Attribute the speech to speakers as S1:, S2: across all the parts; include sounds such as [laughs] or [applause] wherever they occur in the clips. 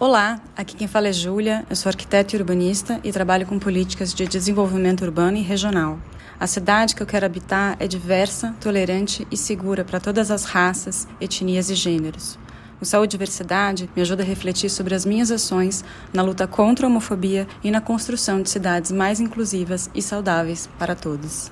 S1: Olá, aqui quem fala é Júlia, eu sou arquiteta e urbanista e trabalho com políticas de desenvolvimento urbano e regional. A cidade que eu quero habitar é diversa, tolerante e segura para todas as raças, etnias e gêneros. O Saúde e Diversidade me ajuda a refletir sobre as minhas ações na luta contra a homofobia e na construção de cidades mais inclusivas e saudáveis para todos.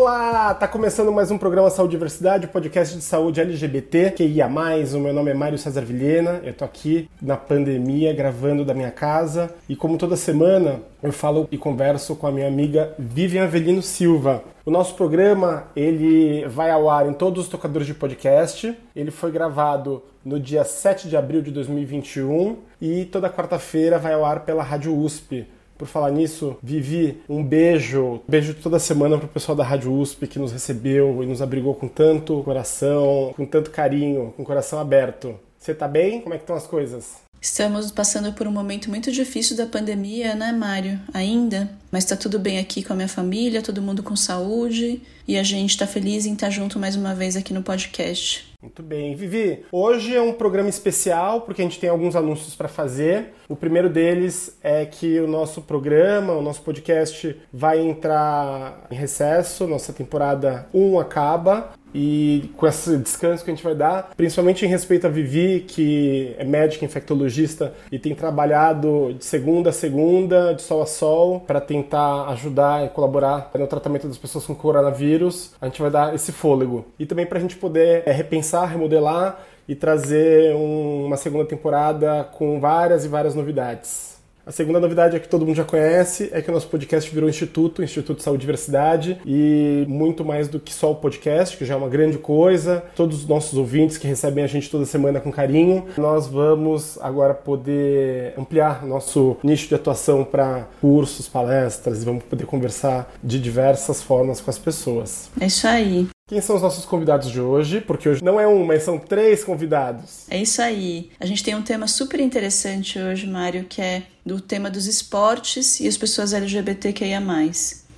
S2: Olá, tá começando mais um programa Saúde e Diversidade, podcast de saúde LGBT, que ia mais. O meu nome é Mário César Vilhena, eu tô aqui na pandemia gravando da minha casa e como toda semana eu falo e converso com a minha amiga Vivian Avelino Silva. O nosso programa, ele vai ao ar em todos os tocadores de podcast. Ele foi gravado no dia 7 de abril de 2021 e toda quarta-feira vai ao ar pela Rádio USP. Por falar nisso, Vivi, um beijo, beijo toda semana pro pessoal da Rádio USP que nos recebeu e nos abrigou com tanto coração, com tanto carinho, com o coração aberto. Você tá bem? Como é que estão as coisas?
S1: Estamos passando por um momento muito difícil da pandemia, né, Mário? Ainda. Mas tá tudo bem aqui com a minha família, todo mundo com saúde. E a gente tá feliz em estar junto mais uma vez aqui no podcast.
S2: Muito bem. Vivi, hoje é um programa especial porque a gente tem alguns anúncios para fazer. O primeiro deles é que o nosso programa, o nosso podcast vai entrar em recesso, nossa temporada 1 acaba e com esse descanso que a gente vai dar, principalmente em respeito a Vivi, que é médica infectologista e tem trabalhado de segunda a segunda, de sol a sol, para tentar ajudar e colaborar no tratamento das pessoas com coronavírus, a gente vai dar esse fôlego. E também para a gente poder é, repensar, remodelar e trazer um, uma segunda temporada com várias e várias novidades. A segunda novidade é que todo mundo já conhece, é que o nosso podcast virou Instituto, Instituto de Saúde e Diversidade, e muito mais do que só o podcast, que já é uma grande coisa. Todos os nossos ouvintes que recebem a gente toda semana com carinho, nós vamos agora poder ampliar nosso nicho de atuação para cursos, palestras, e vamos poder conversar de diversas formas com as pessoas.
S1: É isso aí.
S2: Quem são os nossos convidados de hoje? Porque hoje não é um, mas são três convidados.
S1: É isso aí. A gente tem um tema super interessante hoje, Mário, que é do tema dos esportes e as pessoas LGBTQIA.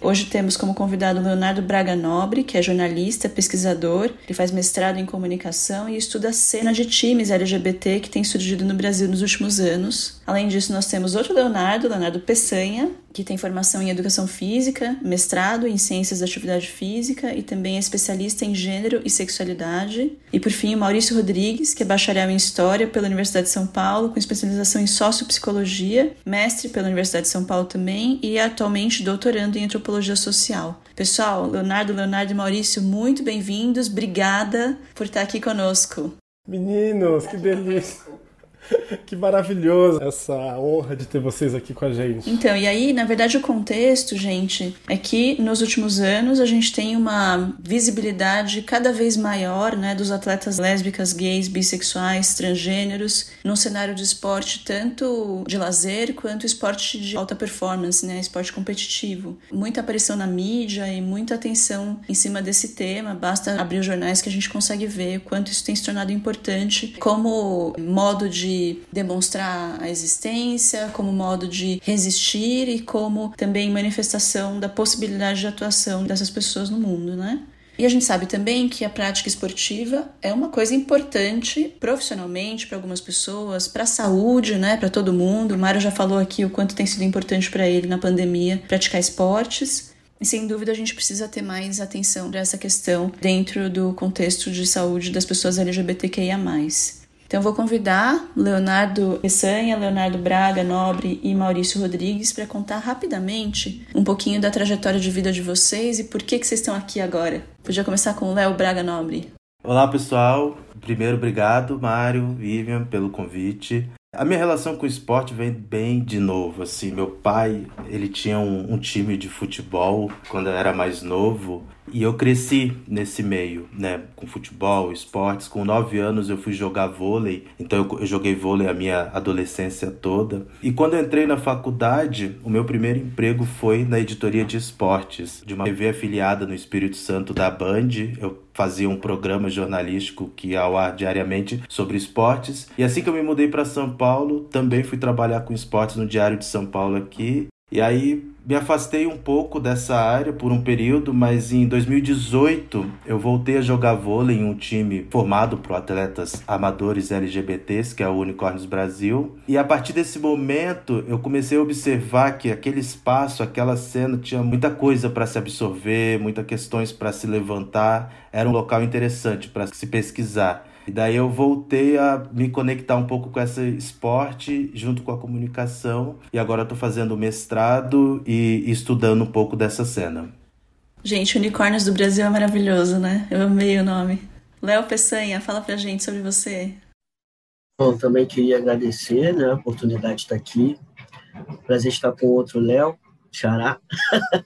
S1: Hoje temos como convidado Leonardo Braga Nobre, que é jornalista, pesquisador, ele faz mestrado em comunicação e estuda a cena de times LGBT que tem surgido no Brasil nos últimos anos. Além disso, nós temos outro Leonardo, Leonardo Peçanha, que tem formação em educação física, mestrado em ciências da atividade física e também é especialista em gênero e sexualidade. E por fim, Maurício Rodrigues, que é bacharel em história pela Universidade de São Paulo, com especialização em sociopsicologia, mestre pela Universidade de São Paulo também e é atualmente doutorando em antropologia social. Pessoal, Leonardo, Leonardo e Maurício, muito bem-vindos. Obrigada por estar aqui conosco.
S2: Meninos, que delícia! [laughs] que maravilhoso essa honra de ter vocês aqui com a gente.
S1: Então, e aí, na verdade, o contexto, gente, é que nos últimos anos a gente tem uma visibilidade cada vez maior, né, dos atletas lésbicas, gays, bissexuais, transgêneros, num cenário de esporte tanto de lazer quanto esporte de alta performance, né, esporte competitivo. Muita aparição na mídia e muita atenção em cima desse tema. Basta abrir os jornais que a gente consegue ver o quanto isso tem se tornado importante como modo de demonstrar a existência, como modo de resistir e como também manifestação da possibilidade de atuação dessas pessoas no mundo, né? E a gente sabe também que a prática esportiva é uma coisa importante profissionalmente para algumas pessoas, para a saúde, né, para todo mundo. O Mário já falou aqui o quanto tem sido importante para ele na pandemia praticar esportes. E sem dúvida a gente precisa ter mais atenção para essa questão dentro do contexto de saúde das pessoas LGBTQIA. Então, vou convidar Leonardo Peçanha, Leonardo Braga Nobre e Maurício Rodrigues para contar rapidamente um pouquinho da trajetória de vida de vocês e por que, que vocês estão aqui agora. Podia começar com o Léo Braga Nobre.
S3: Olá, pessoal. Primeiro, obrigado, Mário, Vivian, pelo convite. A minha relação com o esporte vem bem de novo, assim, meu pai, ele tinha um, um, time de futebol quando eu era mais novo e eu cresci nesse meio, né, com futebol, esportes. Com nove anos eu fui jogar vôlei, então eu, joguei vôlei a minha adolescência toda. E quando entrei na faculdade, o meu primeiro emprego foi na editoria de esportes, de uma TV afiliada no Espírito Santo da Band. Eu fazia um programa jornalístico que ia ao ar diariamente sobre esportes. E assim que eu me mudei para São Paulo, também fui trabalhar com esportes no Diário de São Paulo aqui E aí me afastei um pouco dessa área por um período, mas em 2018 eu voltei a jogar vôlei em um time formado por atletas amadores LGBTs, que é o Unicórnios Brasil. E a partir desse momento eu comecei a observar que aquele espaço, aquela cena tinha muita coisa para se absorver, muitas questões para se levantar. Era um local interessante para se pesquisar. E daí eu voltei a me conectar um pouco com esse esporte junto com a comunicação. E agora estou fazendo mestrado e estudando um pouco dessa cena.
S1: Gente, Unicórnios do Brasil é maravilhoso, né? Eu amei o nome. Léo Peçanha, fala pra gente sobre você.
S4: Bom, também queria agradecer né, a oportunidade de estar aqui. Prazer estar com outro Léo, Xará,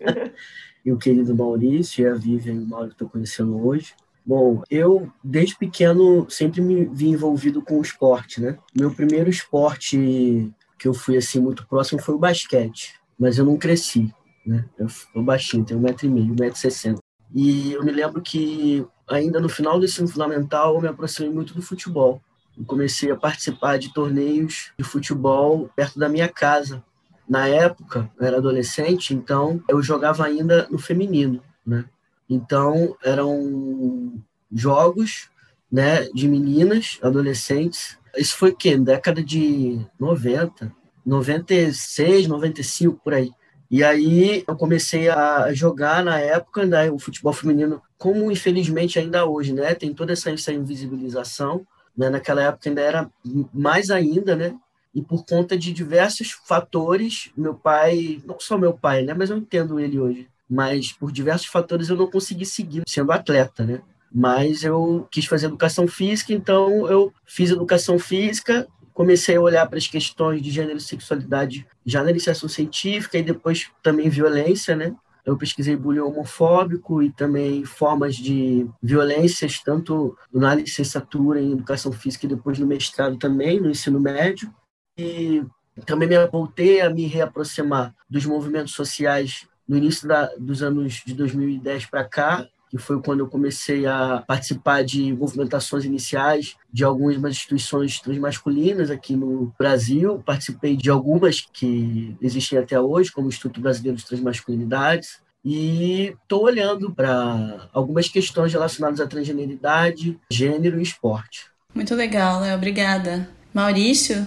S4: [laughs] e o querido Maurício, e a Vivian e o Mauro que estou conhecendo hoje. Bom, eu desde pequeno sempre me vi envolvido com o esporte, né? Meu primeiro esporte que eu fui assim muito próximo foi o basquete, mas eu não cresci, né? Eu sou baixinho, tenho um metro e meio, um metro e sessenta. E eu me lembro que ainda no final do ensino fundamental eu me aproximei muito do futebol. Eu comecei a participar de torneios de futebol perto da minha casa. Na época, eu era adolescente, então eu jogava ainda no feminino, né? Então, eram jogos né, de meninas, adolescentes. Isso foi o quê? Década de 90, 96, 95, por aí. E aí eu comecei a jogar na época né, o futebol feminino, como infelizmente ainda hoje, né? Tem toda essa, essa invisibilização. Né? Naquela época ainda era mais ainda, né? E por conta de diversos fatores, meu pai, não só meu pai, né? Mas eu entendo ele hoje mas por diversos fatores eu não consegui seguir sendo atleta, né? Mas eu quis fazer educação física, então eu fiz educação física, comecei a olhar para as questões de gênero e sexualidade já na iniciação científica e depois também violência, né? Eu pesquisei bullying homofóbico e também formas de violências, tanto na licenciatura em educação física e depois no mestrado também, no ensino médio. E também me voltei a me reaproximar dos movimentos sociais no início da, dos anos de 2010 para cá, que foi quando eu comecei a participar de movimentações iniciais de algumas instituições transmasculinas aqui no Brasil. Participei de algumas que existem até hoje, como o Instituto Brasileiro de Transmasculinidades. E estou olhando para algumas questões relacionadas à transgeneridade, gênero e esporte.
S1: Muito legal, Léo. Obrigada. Maurício?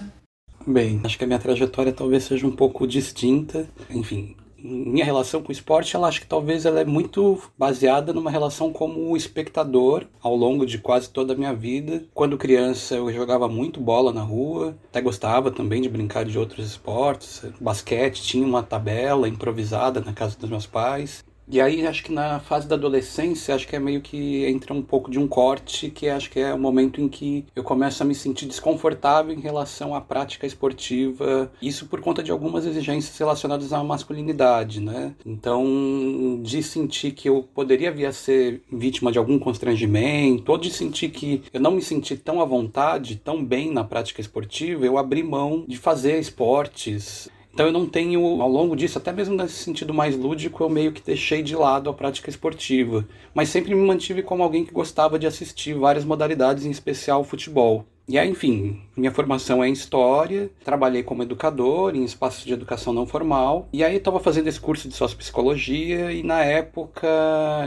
S5: Bem, acho que a minha trajetória talvez seja um pouco distinta. Enfim, minha relação com o esporte, ela acho que talvez ela é muito baseada numa relação como espectador ao longo de quase toda a minha vida. Quando criança eu jogava muito bola na rua, até gostava também de brincar de outros esportes. Basquete tinha uma tabela improvisada na casa dos meus pais. E aí acho que na fase da adolescência, acho que é meio que entra um pouco de um corte, que acho que é o momento em que eu começo a me sentir desconfortável em relação à prática esportiva, isso por conta de algumas exigências relacionadas à masculinidade, né? Então, de sentir que eu poderia vir a ser vítima de algum constrangimento, ou de sentir que eu não me senti tão à vontade, tão bem na prática esportiva, eu abri mão de fazer esportes então eu não tenho, ao longo disso, até mesmo nesse sentido mais lúdico, eu meio que deixei de lado a prática esportiva. Mas sempre me mantive como alguém que gostava de assistir várias modalidades, em especial futebol. E aí, enfim, minha formação é em História, trabalhei como educador em espaços de educação não formal, e aí estava fazendo esse curso de Sociopsicologia, e na época,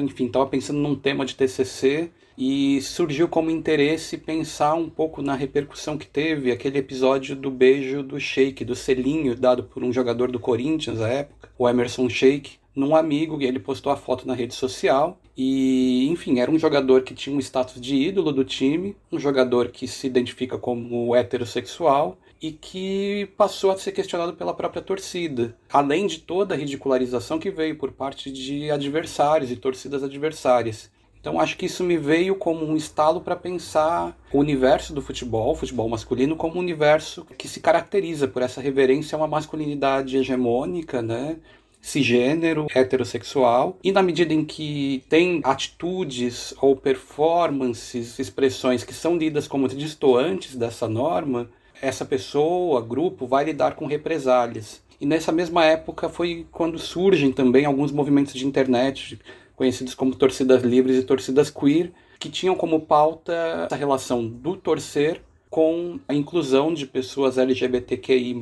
S5: enfim, estava pensando num tema de TCC, e surgiu como interesse pensar um pouco na repercussão que teve aquele episódio do beijo do Sheik, do selinho dado por um jogador do Corinthians à época, o Emerson Sheik, num amigo, e ele postou a foto na rede social. E, enfim, era um jogador que tinha um status de ídolo do time, um jogador que se identifica como heterossexual e que passou a ser questionado pela própria torcida, além de toda a ridicularização que veio por parte de adversários e torcidas adversárias. Então acho que isso me veio como um estalo para pensar o universo do futebol, futebol masculino, como um universo que se caracteriza por essa reverência a uma masculinidade hegemônica, né? cisgênero, heterossexual, e na medida em que tem atitudes ou performances, expressões que são lidas como distoantes dessa norma, essa pessoa, grupo, vai lidar com represálias. E nessa mesma época foi quando surgem também alguns movimentos de internet conhecidos como torcidas livres e torcidas queer, que tinham como pauta a relação do torcer com a inclusão de pessoas LGBTQI+,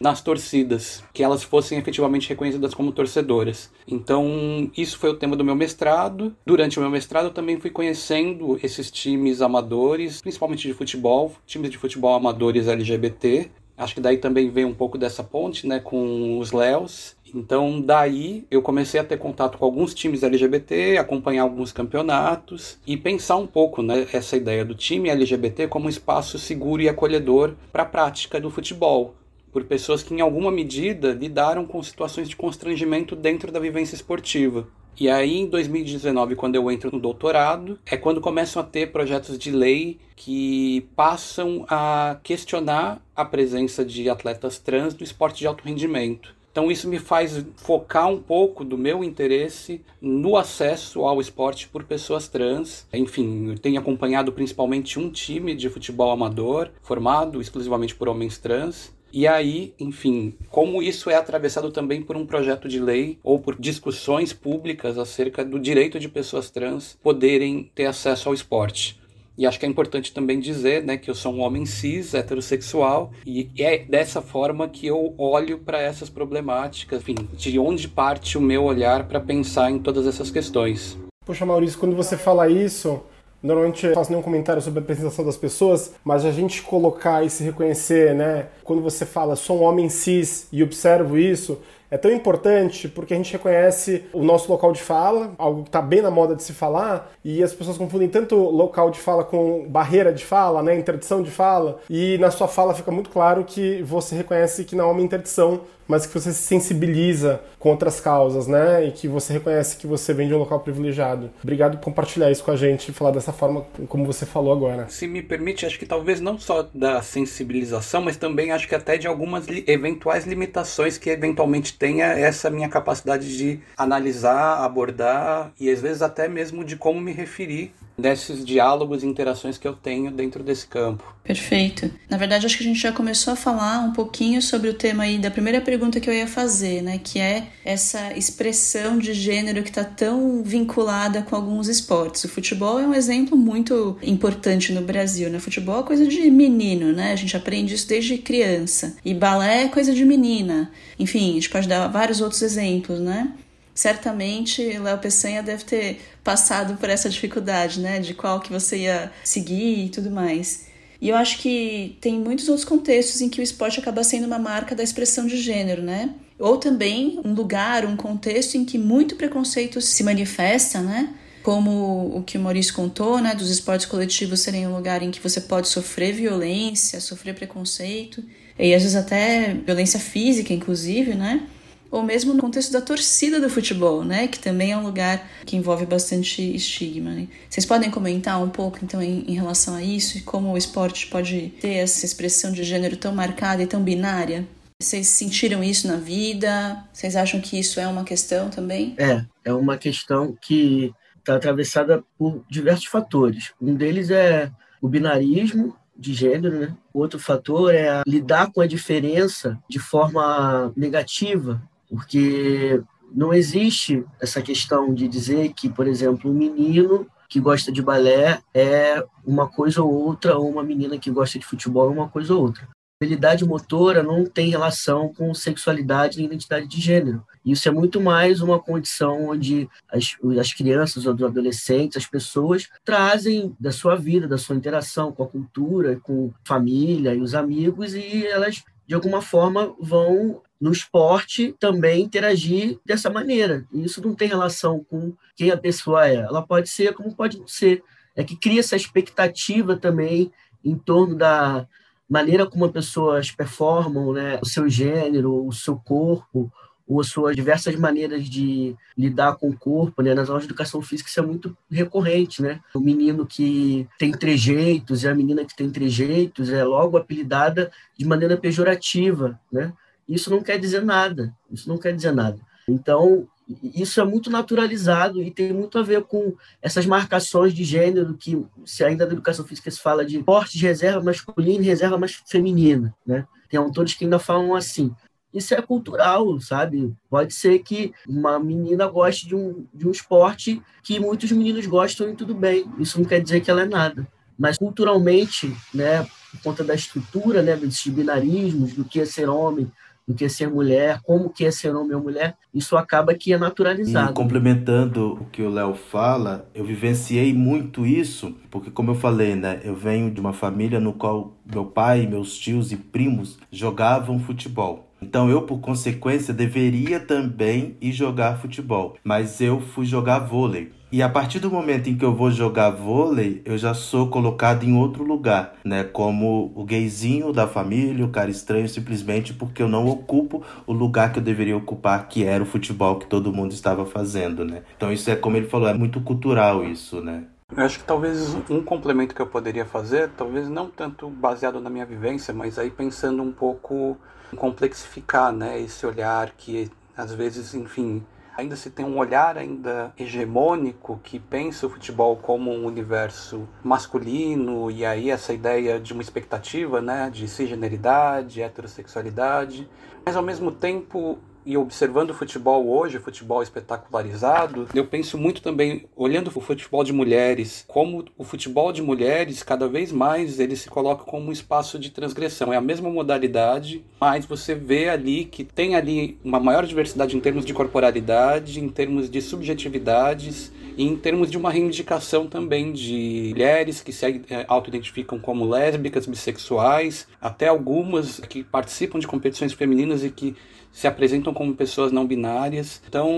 S5: nas torcidas, que elas fossem efetivamente reconhecidas como torcedoras. Então, isso foi o tema do meu mestrado. Durante o meu mestrado, eu também fui conhecendo esses times amadores, principalmente de futebol, times de futebol amadores LGBT, Acho que daí também vem um pouco dessa ponte, né, com os Léos. Então, daí eu comecei a ter contato com alguns times LGBT, acompanhar alguns campeonatos e pensar um pouco né, essa ideia do time LGBT como um espaço seguro e acolhedor para a prática do futebol, por pessoas que, em alguma medida, lidaram com situações de constrangimento dentro da vivência esportiva. E aí, em 2019, quando eu entro no doutorado, é quando começam a ter projetos de lei que passam a questionar a presença de atletas trans no esporte de alto rendimento. Então isso me faz focar um pouco do meu interesse no acesso ao esporte por pessoas trans. Enfim, eu tenho acompanhado principalmente um time de futebol amador formado exclusivamente por homens trans. E aí, enfim, como isso é atravessado também por um projeto de lei ou por discussões públicas acerca do direito de pessoas trans poderem ter acesso ao esporte. E acho que é importante também dizer né, que eu sou um homem cis, heterossexual, e é dessa forma que eu olho para essas problemáticas, enfim, de onde parte o meu olhar para pensar em todas essas questões.
S2: Poxa, Maurício, quando você fala isso, Normalmente eu faço nenhum comentário sobre a apresentação das pessoas, mas a gente colocar e se reconhecer, né? Quando você fala sou um homem cis e observo isso, é tão importante porque a gente reconhece o nosso local de fala, algo que está bem na moda de se falar, e as pessoas confundem tanto local de fala com barreira de fala, né, interdição de fala, e na sua fala fica muito claro que você reconhece que não é uma interdição, mas que você se sensibiliza com outras causas, né? E que você reconhece que você vem de um local privilegiado. Obrigado por compartilhar isso com a gente e falar dessa forma como você falou agora.
S5: Se me permite, acho que talvez não só da sensibilização, mas também acho que até de algumas li eventuais limitações que eventualmente tenha essa minha capacidade de analisar, abordar e às vezes até mesmo de como me referir desses diálogos e interações que eu tenho dentro desse campo.
S1: Perfeito. Na verdade, acho que a gente já começou a falar um pouquinho sobre o tema aí da primeira pergunta que eu ia fazer, né, que é essa expressão de gênero que está tão vinculada com alguns esportes. O futebol é um exemplo muito importante no Brasil, né? Futebol é coisa de menino, né? A gente aprende isso desde criança. E balé é coisa de menina. Enfim, a gente pode dar vários outros exemplos, né? Certamente Léo Peçanha deve ter passado por essa dificuldade, né, de qual que você ia seguir e tudo mais. E eu acho que tem muitos outros contextos em que o esporte acaba sendo uma marca da expressão de gênero, né? Ou também um lugar, um contexto em que muito preconceito se manifesta, né? Como o que o Maurício contou, né? Dos esportes coletivos serem um lugar em que você pode sofrer violência, sofrer preconceito, e às vezes até violência física, inclusive, né? Ou mesmo no contexto da torcida do futebol, né, que também é um lugar que envolve bastante estigma. Né? Vocês podem comentar um pouco então em, em, relação a isso e como o esporte pode ter essa expressão de gênero tão marcada e tão binária? Vocês sentiram isso na vida? Vocês acham que isso é uma questão também?
S4: É, é uma questão que está atravessada por diversos fatores. Um deles é o binarismo de gênero, né? Outro fator é lidar com a diferença de forma negativa porque não existe essa questão de dizer que, por exemplo, um menino que gosta de balé é uma coisa ou outra, ou uma menina que gosta de futebol é uma coisa ou outra. Habilidade motora não tem relação com sexualidade e identidade de gênero. Isso é muito mais uma condição onde as, as crianças os adolescentes, as pessoas, trazem da sua vida, da sua interação com a cultura, com a família e os amigos, e elas de alguma forma vão no esporte também interagir dessa maneira. Isso não tem relação com quem a pessoa é. Ela pode ser como pode ser. É que cria essa expectativa também em torno da maneira como as pessoas performam, né? o seu gênero, o seu corpo, ou as suas diversas maneiras de lidar com o corpo, né? Nas aulas de educação física isso é muito recorrente, né? O menino que tem trejeitos e a menina que tem trejeitos é logo apelidada de maneira pejorativa, né? Isso não quer dizer nada, isso não quer dizer nada. Então, isso é muito naturalizado e tem muito a ver com essas marcações de gênero que, se ainda na educação física se fala de porte de reserva masculina e reserva mais feminina, né? Tem autores que ainda falam assim isso é cultural, sabe? Pode ser que uma menina goste de um, de um esporte que muitos meninos gostam e tudo bem. Isso não quer dizer que ela é nada. mas culturalmente, né, por conta da estrutura, né, desses binarismos, do que é ser homem, do que é ser mulher, como que é ser homem ou mulher, isso acaba que é naturalizado.
S3: E complementando o que o Léo fala, eu vivenciei muito isso, porque como eu falei, né, eu venho de uma família no qual meu pai, meus tios e primos jogavam futebol. Então eu, por consequência, deveria também ir jogar futebol, mas eu fui jogar vôlei. E a partir do momento em que eu vou jogar vôlei, eu já sou colocado em outro lugar, né? Como o gayzinho da família, o cara estranho, simplesmente porque eu não ocupo o lugar que eu deveria ocupar, que era o futebol que todo mundo estava fazendo, né? Então isso é como ele falou, é muito cultural isso, né?
S5: Eu acho que talvez um complemento que eu poderia fazer, talvez não tanto baseado na minha vivência, mas aí pensando um pouco complexificar, né, esse olhar que às vezes, enfim, ainda se tem um olhar ainda hegemônico que pensa o futebol como um universo masculino e aí essa ideia de uma expectativa, né, de cisgeneridade, heterossexualidade, mas ao mesmo tempo e observando o futebol hoje, futebol espetacularizado, eu penso muito também, olhando o futebol de mulheres, como o futebol de mulheres, cada vez mais, ele se coloca como um espaço de transgressão. É a mesma modalidade, mas você vê ali que tem ali uma maior diversidade em termos de corporalidade, em termos de subjetividades, e em termos de uma reivindicação também de mulheres que se é, auto-identificam como lésbicas, bissexuais, até algumas que participam de competições femininas e que se apresentam como pessoas não binárias. Então,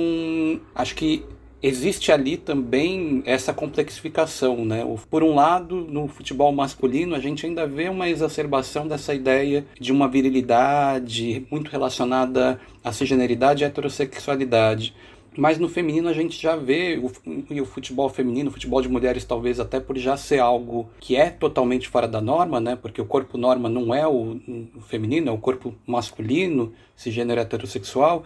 S5: acho que existe ali também essa complexificação, né? Por um lado, no futebol masculino, a gente ainda vê uma exacerbação dessa ideia de uma virilidade muito relacionada à cisgeneridade e heterossexualidade. Mas no feminino a gente já vê o, o futebol feminino, o futebol de mulheres, talvez até por já ser algo que é totalmente fora da norma, né? Porque o corpo norma não é o, o feminino, é o corpo masculino, se gênero heterossexual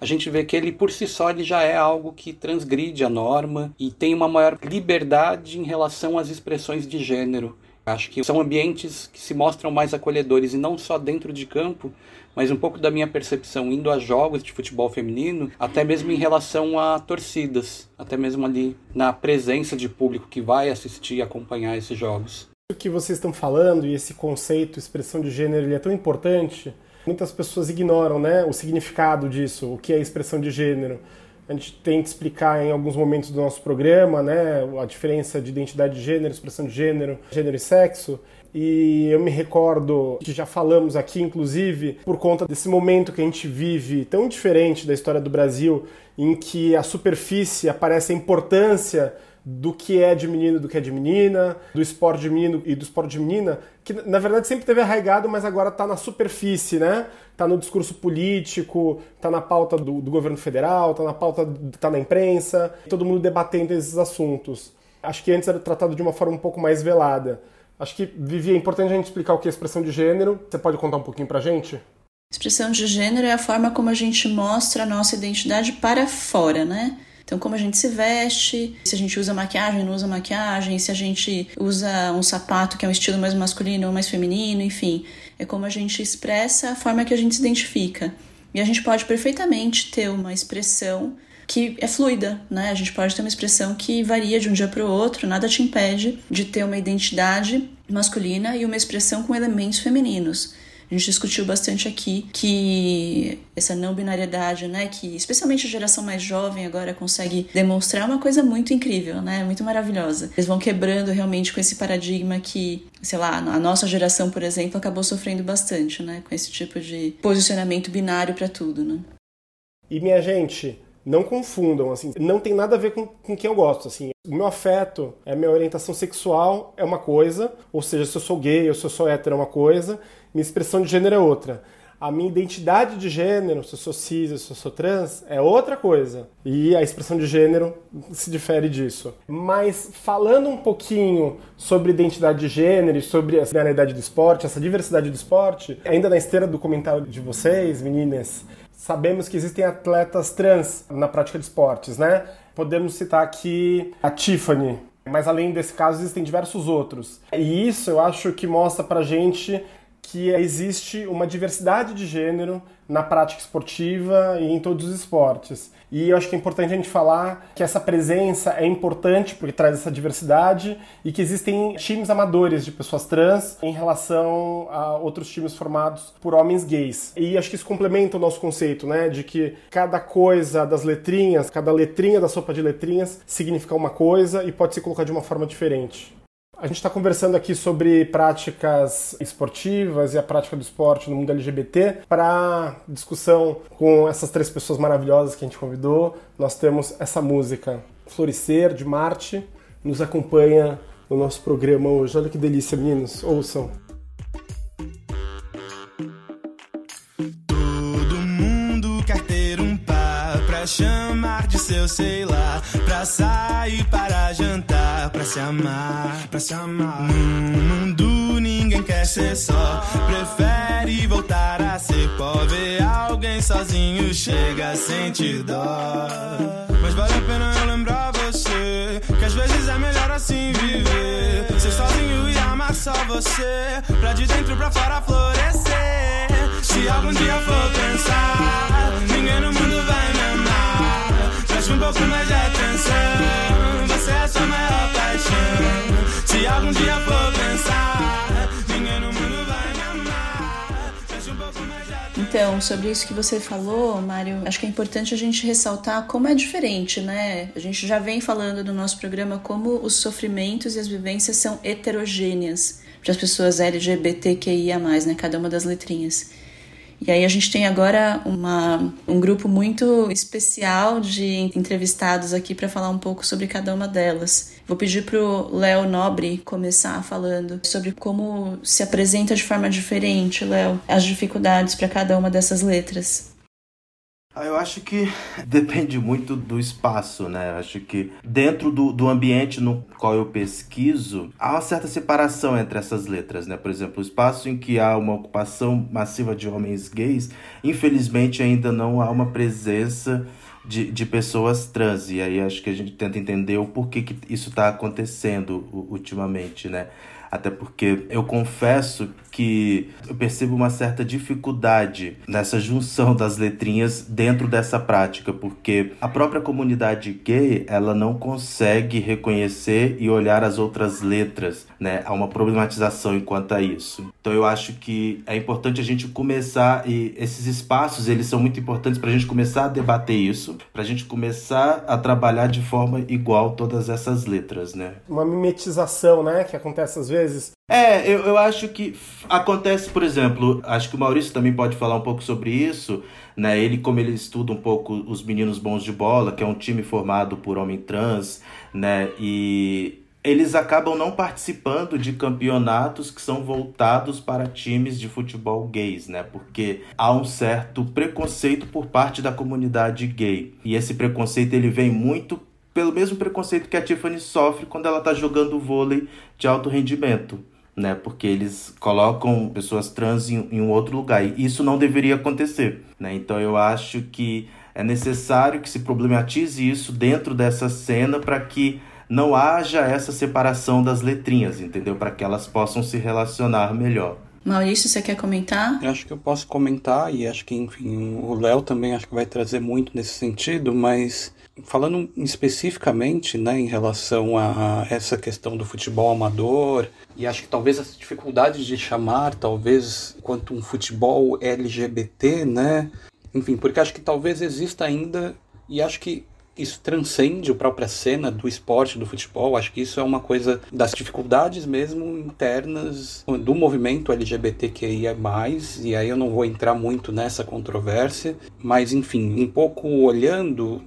S5: a gente vê que ele por si só ele já é algo que transgride a norma e tem uma maior liberdade em relação às expressões de gênero. Acho que são ambientes que se mostram mais acolhedores e não só dentro de campo, mas um pouco da minha percepção indo a jogos de futebol feminino, até mesmo em relação a torcidas, até mesmo ali na presença de público que vai assistir e acompanhar esses jogos.
S2: O que vocês estão falando e esse conceito, expressão de gênero, ele é tão importante. Muitas pessoas ignoram, né, o significado disso, o que é expressão de gênero. A gente tenta explicar em alguns momentos do nosso programa, né, a diferença de identidade de gênero, expressão de gênero, gênero e sexo. E eu me recordo que já falamos aqui, inclusive, por conta desse momento que a gente vive tão diferente da história do Brasil, em que a superfície aparece a importância do que é de menino do que é de menina, do esporte de menino e do esporte de menina, que na verdade sempre teve arraigado, mas agora está na superfície, né? Está no discurso político, está na pauta do, do governo federal, está na pauta, está na imprensa, todo mundo debatendo esses assuntos. Acho que antes era tratado de uma forma um pouco mais velada. Acho que, Vivi, é importante a gente explicar o que é expressão de gênero. Você pode contar um pouquinho pra gente?
S1: Expressão de gênero é a forma como a gente mostra a nossa identidade para fora, né? Então, como a gente se veste, se a gente usa maquiagem, não usa maquiagem, se a gente usa um sapato que é um estilo mais masculino ou mais feminino, enfim. É como a gente expressa a forma que a gente se identifica. E a gente pode perfeitamente ter uma expressão que é fluida, né? A gente pode ter uma expressão que varia de um dia para o outro, nada te impede de ter uma identidade masculina e uma expressão com elementos femininos. A gente discutiu bastante aqui que essa não binariedade, né, que especialmente a geração mais jovem agora consegue demonstrar uma coisa muito incrível, né, muito maravilhosa. Eles vão quebrando realmente com esse paradigma que, sei lá, a nossa geração, por exemplo, acabou sofrendo bastante, né, com esse tipo de posicionamento binário para tudo, né.
S2: E minha gente, não confundam, assim, não tem nada a ver com, com quem eu gosto, assim. O meu afeto, a minha orientação sexual é uma coisa, ou seja, se eu sou gay ou se eu sou hétero é uma coisa, minha expressão de gênero é outra. A minha identidade de gênero, se eu sou cis, se eu sou trans, é outra coisa. E a expressão de gênero se difere disso. Mas falando um pouquinho sobre identidade de gênero e sobre a realidade do esporte, essa diversidade do esporte, ainda na esteira do comentário de vocês, meninas, sabemos que existem atletas trans na prática de esportes, né? Podemos citar aqui a Tiffany, mas além desse caso existem diversos outros. E isso eu acho que mostra pra gente que existe uma diversidade de gênero na prática esportiva e em todos os esportes. E eu acho que é importante a gente falar que essa presença é importante porque traz essa diversidade e que existem times amadores de pessoas trans em relação a outros times formados por homens gays. E acho que isso complementa o nosso conceito, né, de que cada coisa das letrinhas, cada letrinha da sopa de letrinhas significa uma coisa e pode se colocar de uma forma diferente. A gente está conversando aqui sobre práticas esportivas e a prática do esporte no mundo LGBT. Para discussão com essas três pessoas maravilhosas que a gente convidou, nós temos essa música Florescer de Marte, nos acompanha no nosso programa hoje. Olha que delícia, meninos, ouçam.
S6: Chamar de seu, sei lá, pra sair para jantar, pra se amar, pra se amar. No mundo ninguém quer ser só, prefere voltar a ser pobre. Alguém sozinho chega a sentir dó. Mas vale a pena eu lembrar você que às vezes é melhor assim viver. Ser sozinho e amar só você, pra de dentro pra fora florescer. Se algum dia for pensar, ninguém no mundo um pouco mais de atenção, você é a sua maior paixão. Se algum dia for pensar, ninguém no mundo vai me amar. Um pouco mais de atenção.
S1: Então, sobre isso que você falou, Mário, acho que é importante a gente ressaltar como é diferente, né? A gente já vem falando no nosso programa como os sofrimentos e as vivências são heterogêneas para as pessoas LGBTQIA, né? Cada uma das letrinhas. E aí a gente tem agora uma, um grupo muito especial de entrevistados aqui para falar um pouco sobre cada uma delas. Vou pedir para o Léo Nobre começar falando sobre como se apresenta de forma diferente, Léo, as dificuldades para cada uma dessas letras.
S3: Ah, eu acho que [laughs] depende muito do espaço, né? Eu acho que dentro do, do ambiente no qual eu pesquiso, há uma certa separação entre essas letras, né? Por exemplo, o espaço em que há uma ocupação massiva de homens gays, infelizmente ainda não há uma presença de, de pessoas trans. E aí acho que a gente tenta entender o porquê que isso está acontecendo ultimamente, né? Até porque eu confesso que eu percebo uma certa dificuldade nessa junção das letrinhas dentro dessa prática, porque a própria comunidade gay, ela não consegue reconhecer e olhar as outras letras, né? Há uma problematização enquanto a isso. Então eu acho que é importante a gente começar e esses espaços, eles são muito importantes para a gente começar a debater isso, para a gente começar a trabalhar de forma igual todas essas letras, né?
S2: Uma mimetização, né, que acontece às vezes.
S3: É, eu, eu acho que acontece, por exemplo, acho que o Maurício também pode falar um pouco sobre isso, né? Ele, como ele estuda um pouco os Meninos Bons de Bola, que é um time formado por homem trans, né? E eles acabam não participando de campeonatos que são voltados para times de futebol gays, né? Porque há um certo preconceito por parte da comunidade gay. E esse preconceito ele vem muito pelo mesmo preconceito que a Tiffany sofre quando ela está jogando vôlei de alto rendimento. Né, porque eles colocam pessoas trans em, em um outro lugar e isso não deveria acontecer. Né? Então eu acho que é necessário que se problematize isso dentro dessa cena para que não haja essa separação das letrinhas, entendeu? Para que elas possam se relacionar melhor.
S1: Maurício, você quer comentar?
S5: Eu acho que eu posso comentar e acho que, enfim, o Léo também acho que vai trazer muito nesse sentido, mas falando especificamente né, em relação a essa questão do futebol amador, e acho que talvez as dificuldades de chamar, talvez, quanto um futebol LGBT, né? Enfim, porque acho que talvez exista ainda, e acho que isso transcende a própria cena do esporte, do futebol. Acho que isso é uma coisa das dificuldades mesmo internas do movimento LGBTQIA+, e aí eu não vou entrar muito nessa controvérsia, mas enfim, um pouco olhando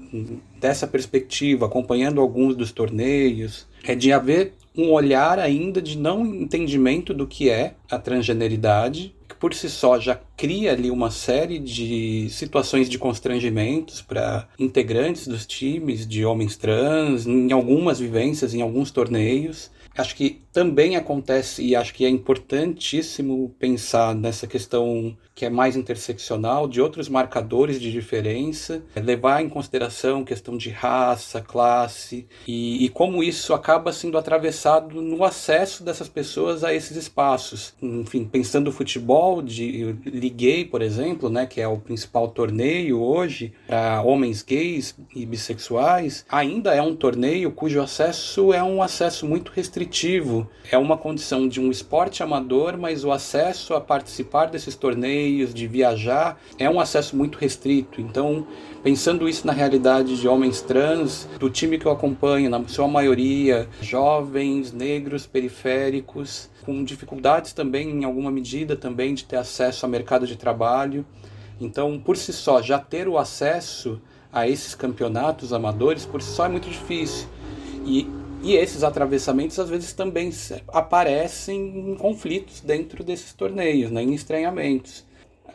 S5: dessa perspectiva, acompanhando alguns dos torneios, é de haver um olhar ainda de não entendimento do que é a transgeneridade por si só já cria ali uma série de situações de constrangimentos para integrantes dos times de homens trans, em algumas vivências, em alguns torneios. Acho que também acontece, e acho que é importantíssimo pensar nessa questão que é mais interseccional, de outros marcadores de diferença, é levar em consideração questão de raça, classe, e, e, como isso acaba sendo atravessado no acesso dessas pessoas a esses espaços. Enfim, pensando o futebol, de, liguei, por exemplo, né, que é o principal torneio hoje para homens gays e bissexuais, ainda é um torneio cujo acesso é um acesso muito restritivo. É uma condição de um esporte amador, mas o acesso a participar desses torneios meios de viajar é um acesso muito restrito. Então, pensando isso na realidade de homens trans, do time que eu acompanho, na sua maioria, jovens, negros, periféricos, com dificuldades também, em alguma medida, também de ter acesso ao mercado de trabalho. Então, por si só, já ter o acesso a esses campeonatos amadores, por si só é muito difícil. E e esses atravessamentos às vezes também aparecem em conflitos dentro desses torneios, né, em estranhamentos.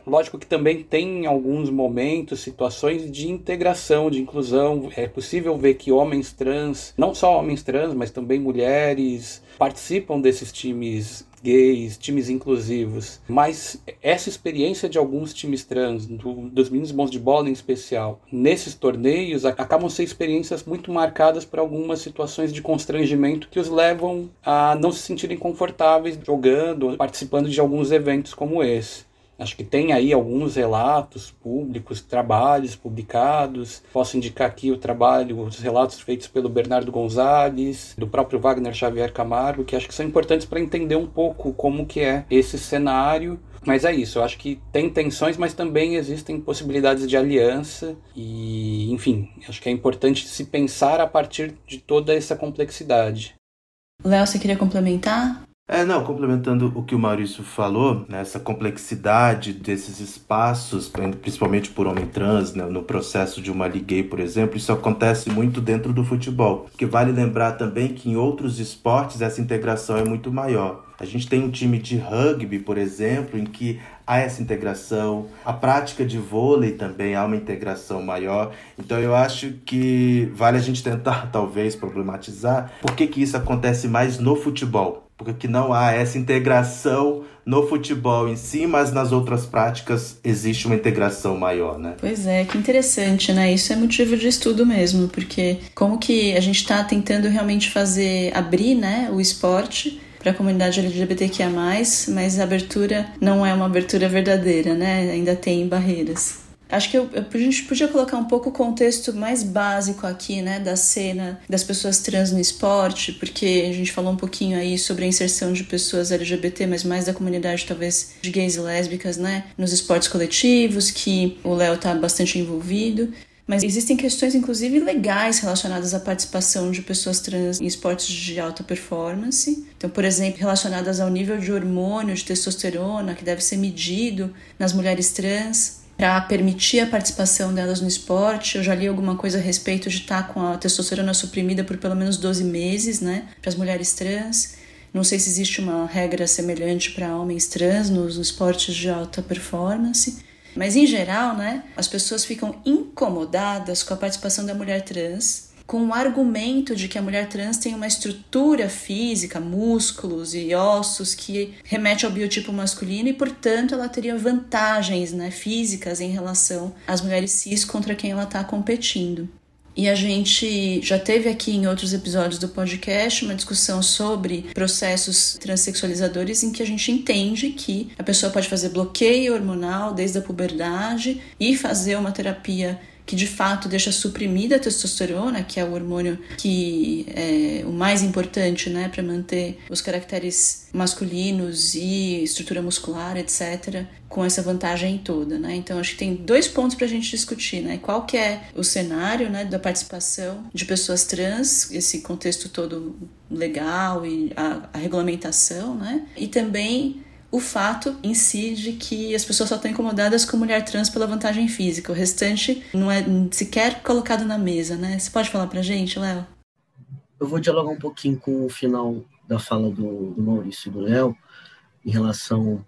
S5: Lógico que também tem alguns momentos, situações de integração, de inclusão. É possível ver que homens trans, não só homens trans, mas também mulheres, participam desses times gays, times inclusivos. Mas essa experiência de alguns times trans, do, dos meninos bons de bola em especial, nesses torneios, acabam sendo experiências muito marcadas por algumas situações de constrangimento que os levam a não se sentirem confortáveis jogando, participando de alguns eventos como esse. Acho que tem aí alguns relatos públicos, trabalhos publicados. Posso indicar aqui o trabalho, os relatos feitos pelo Bernardo Gonzalez, do próprio Wagner Xavier Camargo, que acho que são importantes para entender um pouco como que é esse cenário. Mas é isso, eu acho que tem tensões, mas também existem possibilidades de aliança e, enfim, acho que é importante se pensar a partir de toda essa complexidade.
S1: Léo, você queria complementar?
S3: É, não, complementando o que o Maurício falou, né, essa complexidade desses espaços, principalmente por homem trans, né, no processo de uma ligue, por exemplo, isso acontece muito dentro do futebol. Porque vale lembrar também que em outros esportes essa integração é muito maior. A gente tem um time de rugby, por exemplo, em que há essa integração. A prática de vôlei também há uma integração maior. Então eu acho que vale a gente tentar, [laughs] talvez, problematizar por que, que isso acontece mais no futebol porque não há essa integração no futebol em si, mas nas outras práticas existe uma integração maior, né?
S1: Pois é, que interessante, né? Isso é motivo de estudo mesmo, porque como que a gente está tentando realmente fazer abrir, né, o esporte para a comunidade LGBTQIA+, mas a abertura não é uma abertura verdadeira, né? Ainda tem barreiras. Acho que eu, eu, a gente podia colocar um pouco o contexto mais básico aqui, né, da cena das pessoas trans no esporte, porque a gente falou um pouquinho aí sobre a inserção de pessoas LGBT, mas mais da comunidade talvez de gays e lésbicas, né, nos esportes coletivos, que o Léo tá bastante envolvido. Mas existem questões, inclusive, legais relacionadas à participação de pessoas trans em esportes de alta performance. Então, por exemplo, relacionadas ao nível de hormônio de testosterona que deve ser medido nas mulheres trans para permitir a participação delas no esporte. Eu já li alguma coisa a respeito de estar tá com a testosterona suprimida por pelo menos 12 meses, né, para as mulheres trans. Não sei se existe uma regra semelhante para homens trans nos esportes de alta performance. Mas em geral, né, as pessoas ficam incomodadas com a participação da mulher trans com o argumento de que a mulher trans tem uma estrutura física, músculos e ossos que remete ao biotipo masculino e, portanto, ela teria vantagens né, físicas em relação às mulheres cis contra quem ela está competindo. E a gente já teve aqui em outros episódios do podcast uma discussão sobre processos transexualizadores em que a gente entende que a pessoa pode fazer bloqueio hormonal desde a puberdade e fazer uma terapia que de fato deixa suprimida a testosterona, que é o hormônio que é o mais importante, né, para manter os caracteres masculinos e estrutura muscular, etc, com essa vantagem toda, né? Então acho que tem dois pontos para a gente discutir, né? Qual que é o cenário, né, da participação de pessoas trans, esse contexto todo legal e a, a regulamentação, né? E também o fato em si de que as pessoas só estão incomodadas com mulher trans pela vantagem física. O restante não é sequer colocado na mesa, né? Você pode falar pra gente, Léo?
S4: Eu vou dialogar um pouquinho com o final da fala do, do Maurício e do Léo em relação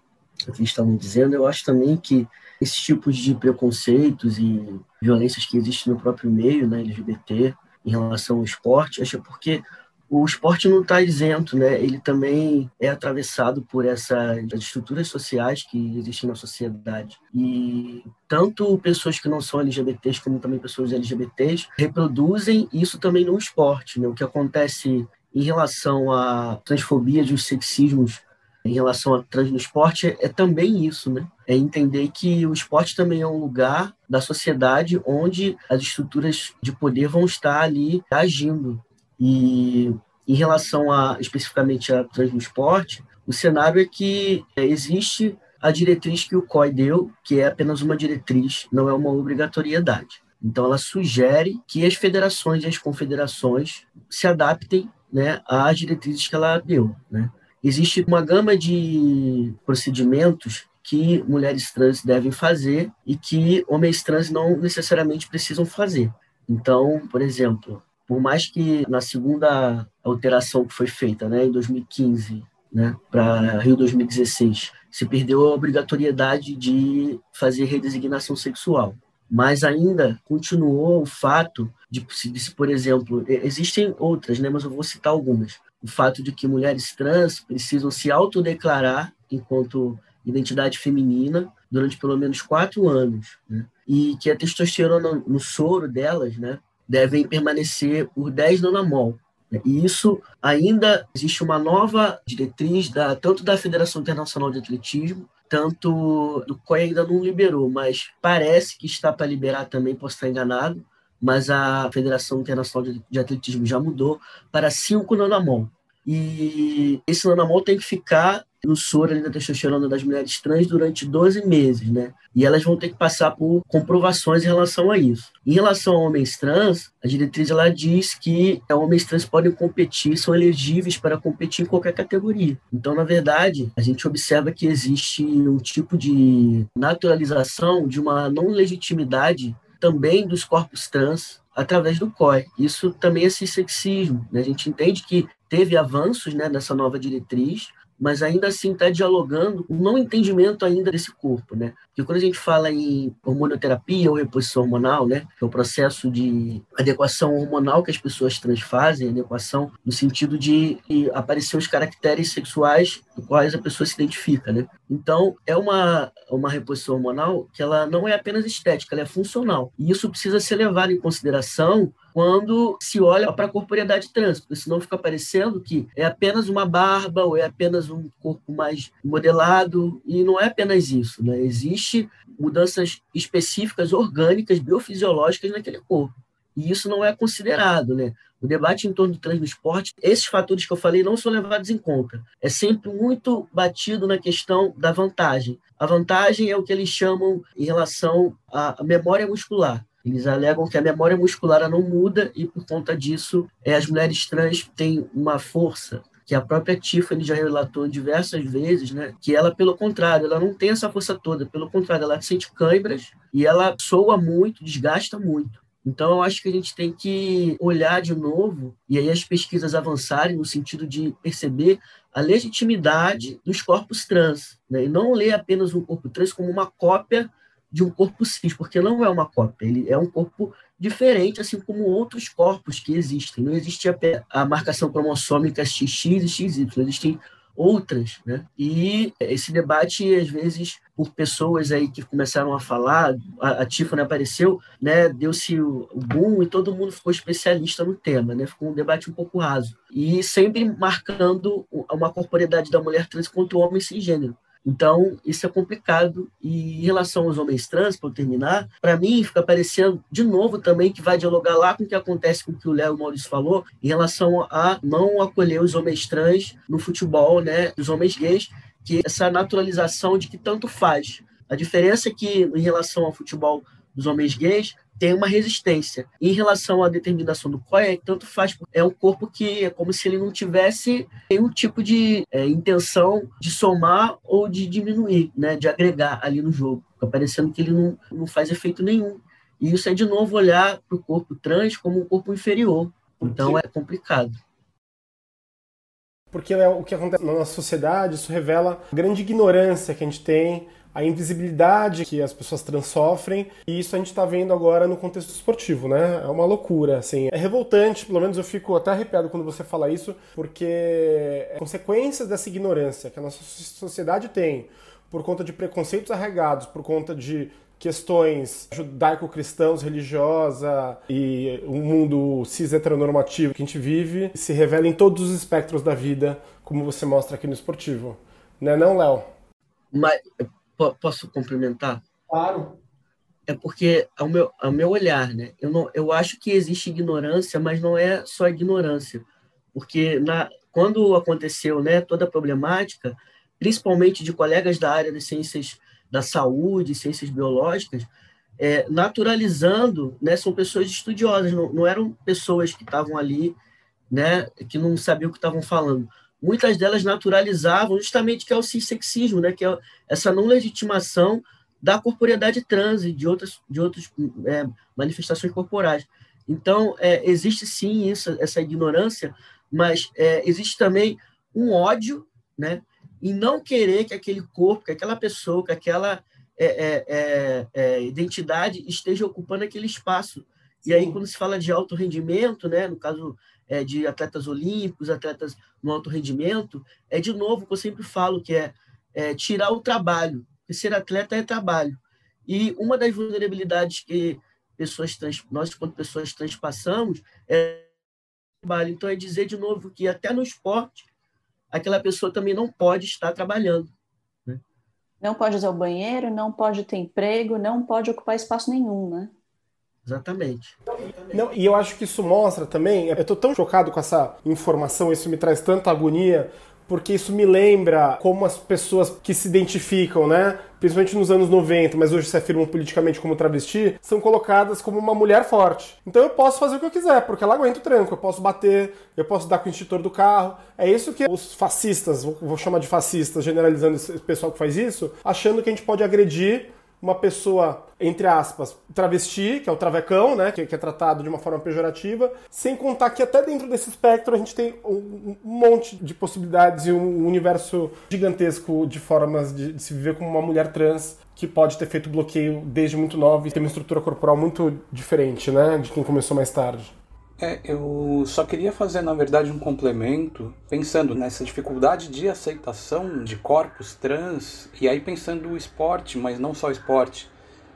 S4: ao que eles estavam dizendo. Eu acho também que esses tipos de preconceitos e violências que existem no próprio meio né, LGBT em relação ao esporte, acho porque o esporte não está isento, né? Ele também é atravessado por essas estruturas sociais que existem na sociedade. E tanto pessoas que não são LGBTs como também pessoas LGBTs reproduzem isso também no esporte, né? O que acontece em relação à transfobia, os sexismos em relação a trans no esporte é, é também isso, né? É entender que o esporte também é um lugar da sociedade onde as estruturas de poder vão estar ali agindo. E em relação a especificamente a trans no esporte, o cenário é que é, existe a diretriz que o COI deu, que é apenas uma diretriz, não é uma obrigatoriedade. Então, ela sugere que as federações e as confederações se adaptem né, às diretrizes que ela deu. Né? Existe uma gama de procedimentos que mulheres trans devem fazer e que homens trans não necessariamente precisam fazer. Então, por exemplo, por mais que na segunda alteração que foi feita, né, em 2015, né, para Rio 2016, se perdeu a obrigatoriedade de fazer redesignação sexual. Mas ainda continuou o fato de, de, por exemplo, existem outras, né, mas eu vou citar algumas. O fato de que mulheres trans precisam se autodeclarar enquanto identidade feminina durante pelo menos quatro anos, né? e que a testosterona no soro delas, né, devem permanecer por 10 nanomol. E isso ainda existe uma nova diretriz da, tanto da Federação Internacional de Atletismo, tanto do COI ainda não liberou, mas parece que está para liberar também, posso estar enganado, mas a Federação Internacional de Atletismo já mudou para 5 nanomol. E esse nanomol tem que ficar no soro da testosterona das mulheres trans durante 12 meses, né? E elas vão ter que passar por comprovações em relação a isso. Em relação a homens trans, a diretriz ela diz que homens trans podem competir, são elegíveis para competir em qualquer categoria. Então, na verdade, a gente observa que existe um tipo de naturalização de uma não legitimidade também dos corpos trans através do COI. Isso também é sexismo. Né? A gente entende que teve avanços né, nessa nova diretriz, mas ainda assim está dialogando um não entendimento ainda desse corpo, né? Porque quando a gente fala em hormonoterapia ou reposição hormonal, né, que é o processo de adequação hormonal que as pessoas trans fazem, adequação no sentido de aparecer os caracteres sexuais com quais a pessoa se identifica, né? Então, é uma, uma reposição hormonal que ela não é apenas estética, ela é funcional. E isso precisa ser levado em consideração quando se olha para a corporeidade trans, porque senão fica parecendo que é apenas uma barba ou é apenas um corpo mais modelado, e não é apenas isso, né? Existe mudanças específicas, orgânicas, biofisiológicas naquele corpo. E isso não é considerado, né? O debate em torno do trans no esporte, esses fatores que eu falei não são levados em conta. É sempre muito batido na questão da vantagem. A vantagem é o que eles chamam em relação à memória muscular. Eles alegam que a memória muscular não muda e, por conta disso, é, as mulheres trans têm uma força que a própria Tiffany já relatou diversas vezes, né? Que ela, pelo contrário, ela não tem essa força toda, pelo contrário, ela sente câimbras e ela soa muito, desgasta muito. Então, eu acho que a gente tem que olhar de novo e aí as pesquisas avançarem no sentido de perceber a legitimidade dos corpos trans, né? e não ler apenas um corpo trans como uma cópia de um corpo cis, porque não é uma cópia, ele é um corpo diferente, assim como outros corpos que existem. Não existe a, a marcação cromossômica XX e XY, existem outras, né? E esse debate, às vezes, por pessoas aí que começaram a falar, a, a Tiffany apareceu, né? Deu-se o, o boom e todo mundo ficou especialista no tema, né? Ficou um debate um pouco raso. E sempre marcando uma corporeidade da mulher trans contra o homem cisgênero. Então, isso é complicado. E em relação aos homens trans, para terminar, para mim fica parecendo de novo também que vai dialogar lá com o que acontece com o que o Léo Maurício falou, em relação a não acolher os homens trans no futebol, né, os homens gays, que essa naturalização de que tanto faz. A diferença é que, em relação ao futebol dos homens gays, tem uma resistência. Em relação à determinação do COI, é tanto faz. É um corpo que é como se ele não tivesse nenhum tipo de é, intenção de somar ou de diminuir, né, de agregar ali no jogo. Fica parecendo que ele não, não faz efeito nenhum. E isso é, de novo, olhar para o corpo trans como um corpo inferior. Então é complicado.
S2: Porque é o que acontece na nossa sociedade, isso revela a grande ignorância que a gente tem a invisibilidade que as pessoas trans sofrem, e isso a gente está vendo agora no contexto esportivo, né? É uma loucura, assim. É revoltante, pelo menos eu fico até arrepiado quando você fala isso, porque é consequências dessa ignorância que a nossa sociedade tem por conta de preconceitos arraigados, por conta de questões judaico-cristãos, religiosa e o um mundo cis-heteronormativo que a gente vive se revela em todos os espectros da vida, como você mostra aqui no esportivo. Né não, Léo?
S4: Mas posso complementar?
S2: Claro.
S4: É porque ao meu, ao meu olhar, né? Eu não, eu acho que existe ignorância, mas não é só ignorância, porque na quando aconteceu, né, toda a problemática, principalmente de colegas da área de ciências da saúde, ciências biológicas, é, naturalizando, né, são pessoas estudiosas, não, não eram pessoas que estavam ali, né, que não sabiam o que estavam falando muitas delas naturalizavam justamente que é o cissexismo, né, que é essa não legitimação da corporeidade trans e de outras, de outras é, manifestações corporais. Então, é, existe sim isso, essa ignorância, mas é, existe também um ódio né, em não querer que aquele corpo, que aquela pessoa, que aquela é, é, é, identidade esteja ocupando aquele espaço. E aí, quando se fala de alto rendimento, né, no caso é, de atletas olímpicos, atletas no alto rendimento, é de novo que eu sempre falo, que é, é tirar o trabalho. Porque ser atleta é trabalho. E uma das vulnerabilidades que pessoas trans, nós, quanto pessoas trans, passamos é trabalho. Então, é dizer de novo que até no esporte, aquela pessoa também não pode estar trabalhando. Né?
S1: Não pode usar o banheiro, não pode ter emprego, não pode ocupar espaço nenhum, né?
S4: Exatamente.
S2: Não, e eu acho que isso mostra também. Eu estou tão chocado com essa informação, isso me traz tanta agonia, porque isso me lembra como as pessoas que se identificam, né? Principalmente nos anos 90, mas hoje se afirmam politicamente como travesti, são colocadas como uma mulher forte. Então eu posso fazer o que eu quiser, porque ela aguenta o tranco, eu posso bater, eu posso dar com o extintor do carro. É isso que os fascistas, vou chamar de fascistas, generalizando esse pessoal que faz isso, achando que a gente pode agredir uma pessoa, entre aspas, travesti, que é o travecão, né, que, que, é tratado de uma forma pejorativa, sem contar que até dentro desse espectro a gente tem um, um monte de possibilidades e um universo gigantesco de formas de, de se viver como uma mulher trans que pode ter feito bloqueio desde muito nova e ter uma estrutura corporal muito diferente, né, de quem começou mais tarde.
S5: É, eu só queria fazer, na verdade, um complemento, pensando nessa dificuldade de aceitação de corpos trans, e aí pensando o esporte, mas não só o esporte,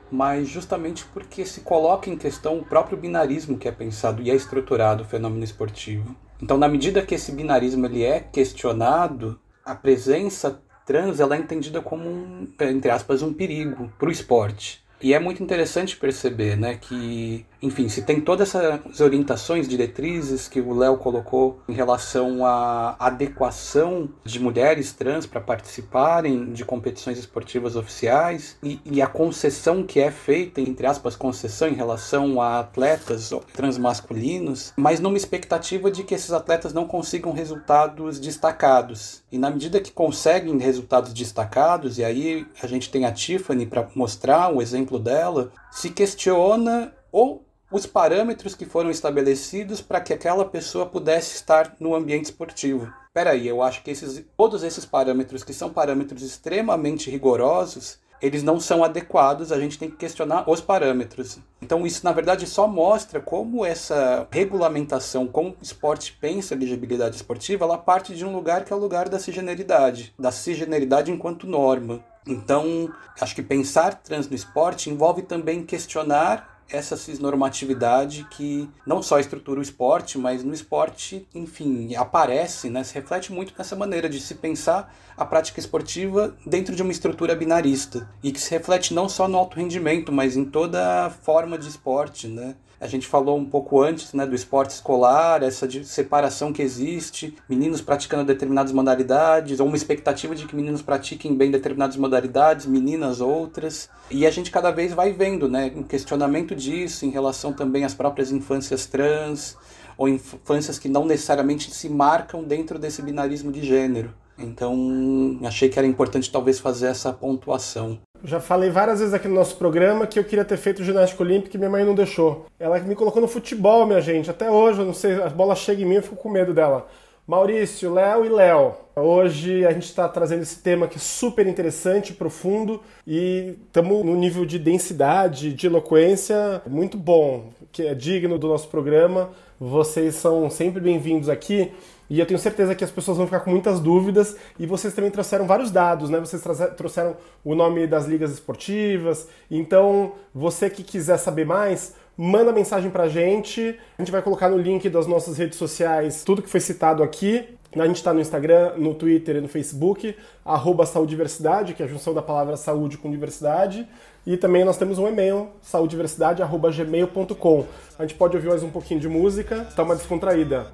S5: mas justamente porque se coloca em questão o próprio binarismo que é pensado e é estruturado o fenômeno esportivo. Então, na medida que esse binarismo ele é questionado, a presença trans ela é entendida como, um, entre aspas, um perigo para o esporte. E é muito interessante perceber né, que enfim, se tem todas essas orientações, diretrizes que o Léo colocou em relação à adequação de mulheres trans para participarem de competições esportivas oficiais e, e, a concessão que é feita, entre aspas, concessão em relação a atletas transmasculinos, mas numa expectativa de que esses atletas não consigam resultados destacados. E na medida que conseguem resultados destacados, e aí a gente tem a Tiffany para mostrar o exemplo dela, se questiona ou os parâmetros que foram estabelecidos para que aquela pessoa pudesse estar no ambiente esportivo. Peraí, eu acho que esses, todos esses parâmetros, que são parâmetros extremamente rigorosos, eles não são adequados, a gente tem que questionar os parâmetros. Então isso, na verdade, só mostra como essa regulamentação, como o esporte pensa a elegibilidade esportiva, ela parte de um lugar que é o lugar da cisgeneridade, da cisgeneridade enquanto norma. Então, acho que pensar trans no esporte envolve também questionar essa cisnormatividade que não só estrutura o esporte, mas no esporte, enfim, aparece, né, se reflete muito nessa maneira de se pensar a prática esportiva dentro de uma estrutura binarista e que se reflete não só no alto rendimento, mas em toda forma de esporte, né? A gente falou um pouco antes né, do esporte escolar, essa separação que existe, meninos praticando determinadas modalidades, ou uma expectativa de que meninos pratiquem bem determinadas modalidades, meninas outras. E a gente cada vez vai vendo né, um questionamento disso em relação também às próprias infâncias trans, ou infâncias que não necessariamente se marcam dentro desse binarismo de gênero. Então, achei que era importante talvez fazer essa pontuação.
S2: Já falei várias vezes aqui no nosso programa que eu queria ter feito ginástica olímpica e minha mãe não deixou. Ela me colocou no futebol, minha gente. Até hoje, eu não sei, a bola chega em mim, eu fico com medo dela. Maurício, Léo e Léo. Hoje a gente está trazendo esse tema que é super interessante, profundo e estamos no nível de densidade, de eloquência muito bom, que é digno do nosso programa. Vocês são sempre bem-vindos aqui. E eu tenho certeza que as pessoas vão ficar com muitas dúvidas. E vocês também trouxeram vários dados, né? Vocês trouxeram o nome das ligas esportivas. Então, você que quiser saber mais, manda mensagem pra gente. A gente vai colocar no link das nossas redes sociais tudo que foi citado aqui. A gente está no Instagram, no Twitter e no Facebook, arroba Saudiversidade, que é a junção da palavra saúde com diversidade. E também nós temos um e-mail, saudiversidade.gmail.com. A gente pode ouvir mais um pouquinho de música, tá uma descontraída.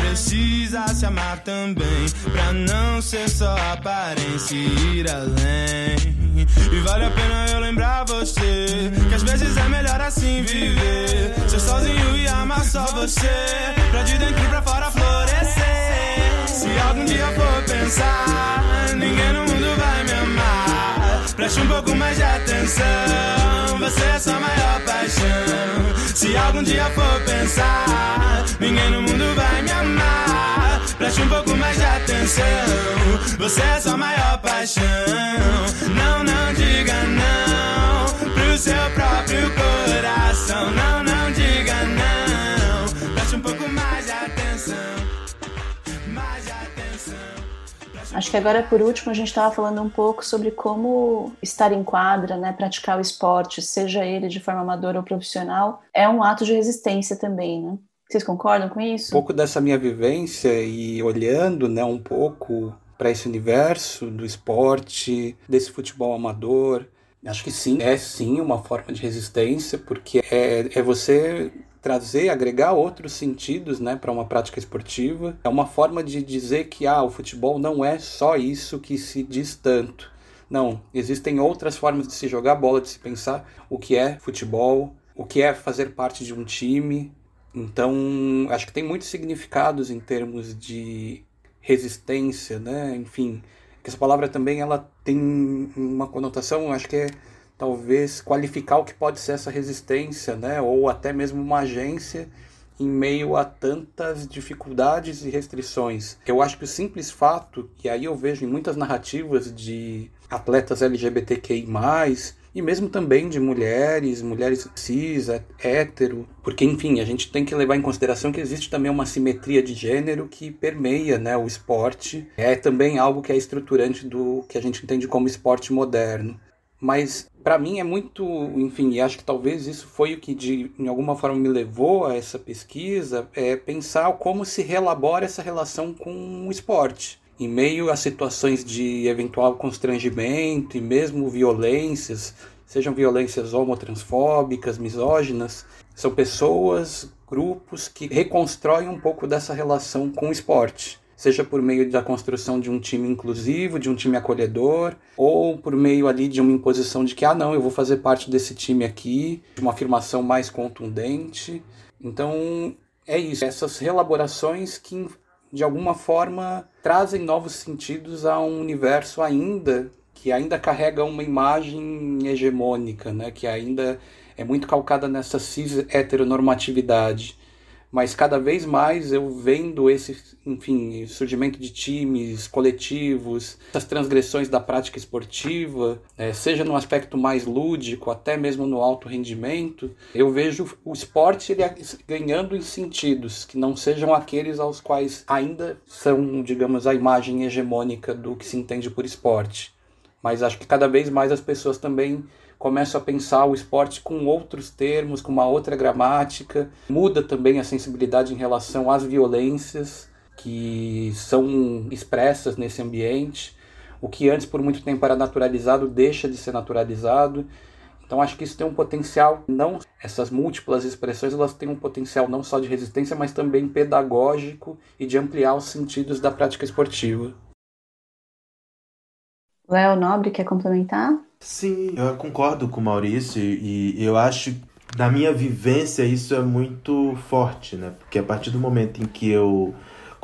S6: Precisa se amar também, pra não ser só aparência e ir além. E vale a pena eu lembrar você Que às vezes é melhor assim viver. Ser sozinho e amar só você Pra de dentro pra fora florescer. Se algum dia for pensar Ninguém no mundo vai me amar Preste um pouco mais de atenção Você é sua maior paixão. Se algum dia for pensar Ninguém no mundo vai me amar. Preste um pouco mais de atenção Você é sua maior paixão. Não, não diga não
S1: Acho que agora, por último, a gente estava falando um pouco sobre como estar em quadra, né, praticar o esporte, seja ele de forma amadora ou profissional, é um ato de resistência também, né? Vocês concordam com isso?
S5: Um pouco dessa minha vivência e olhando, né, um pouco para esse universo do esporte, desse futebol amador, acho que sim, é sim uma forma de resistência, porque é, é você trazer, agregar outros sentidos, né, para uma prática esportiva. É uma forma de dizer que ah, o futebol não é só isso que se diz tanto. Não, existem outras formas de se jogar bola, de se pensar o que é futebol, o que é fazer parte de um time, então, acho que tem muitos significados em termos de resistência, né? Enfim, essa palavra também ela tem uma conotação, acho que é talvez qualificar o que pode ser essa resistência, né? Ou até mesmo uma agência em meio a tantas dificuldades e restrições. Eu acho que o simples fato, e aí eu vejo em muitas narrativas de atletas LGBTQI+, e mesmo também de mulheres, mulheres cis, hétero, porque enfim, a gente tem que levar em consideração que existe também uma simetria de gênero que permeia né, o esporte, é também algo que é estruturante do que a gente entende como esporte moderno. Mas para mim é muito, enfim, e acho que talvez isso foi o que de em alguma forma me levou a essa pesquisa, é pensar como se relabora essa relação com o esporte em meio a situações de eventual constrangimento e mesmo violências, sejam violências homotransfóbicas, misóginas, são pessoas, grupos que reconstroem um pouco dessa relação com o esporte. Seja por meio da construção de um time inclusivo, de um time acolhedor, ou por meio ali de uma imposição de que, ah, não, eu vou fazer parte desse time aqui, de uma afirmação mais contundente. Então, é isso. Essas relaborações que de alguma forma trazem novos sentidos a um universo ainda que ainda carrega uma imagem hegemônica, né, que ainda é muito calcada nessa cis heteronormatividade mas cada vez mais eu vendo esse, enfim, surgimento de times, coletivos, essas transgressões da prática esportiva, é, seja no aspecto mais lúdico, até mesmo no alto rendimento, eu vejo o esporte ele ganhando em sentidos que não sejam aqueles aos quais ainda são, digamos, a imagem hegemônica do que se entende por esporte. Mas acho que cada vez mais as pessoas também começo a pensar o esporte com outros termos, com uma outra gramática. Muda também a sensibilidade em relação às violências que são expressas nesse ambiente. O que antes por muito tempo era naturalizado deixa de ser naturalizado. Então acho que isso tem um potencial, não essas múltiplas expressões, elas têm um potencial não só de resistência, mas também pedagógico e de ampliar os sentidos da prática esportiva.
S1: Léo Nobre quer complementar?
S3: Sim, eu concordo com o Maurício e eu acho, na minha vivência, isso é muito forte, né? Porque a partir do momento em que eu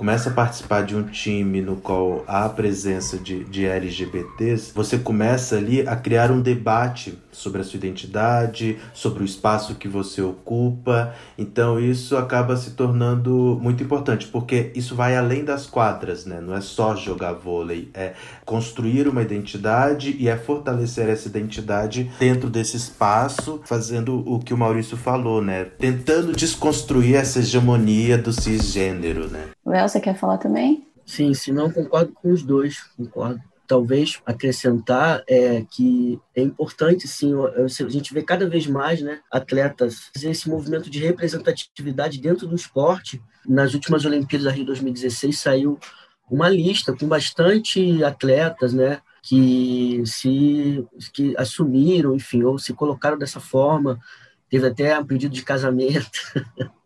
S3: começa a participar de um time no qual há a presença de, de LGBTs, você começa ali a criar um debate sobre a sua identidade, sobre o espaço que você ocupa. Então isso acaba se tornando muito importante, porque isso vai além das quadras, né? Não é só jogar vôlei, é construir uma identidade e é fortalecer essa identidade dentro desse espaço, fazendo o que o Maurício falou, né? Tentando desconstruir essa hegemonia do cisgênero, né?
S1: Léo, você quer falar também?
S4: Sim, se não concordo com os dois, concordo. Talvez acrescentar é que é importante sim a gente vê cada vez mais né atletas fazer esse movimento de representatividade dentro do esporte. Nas últimas Olimpíadas da Rio 2016 saiu uma lista com bastante atletas né que se que assumiram enfim ou se colocaram dessa forma. Teve até um pedido de casamento [laughs]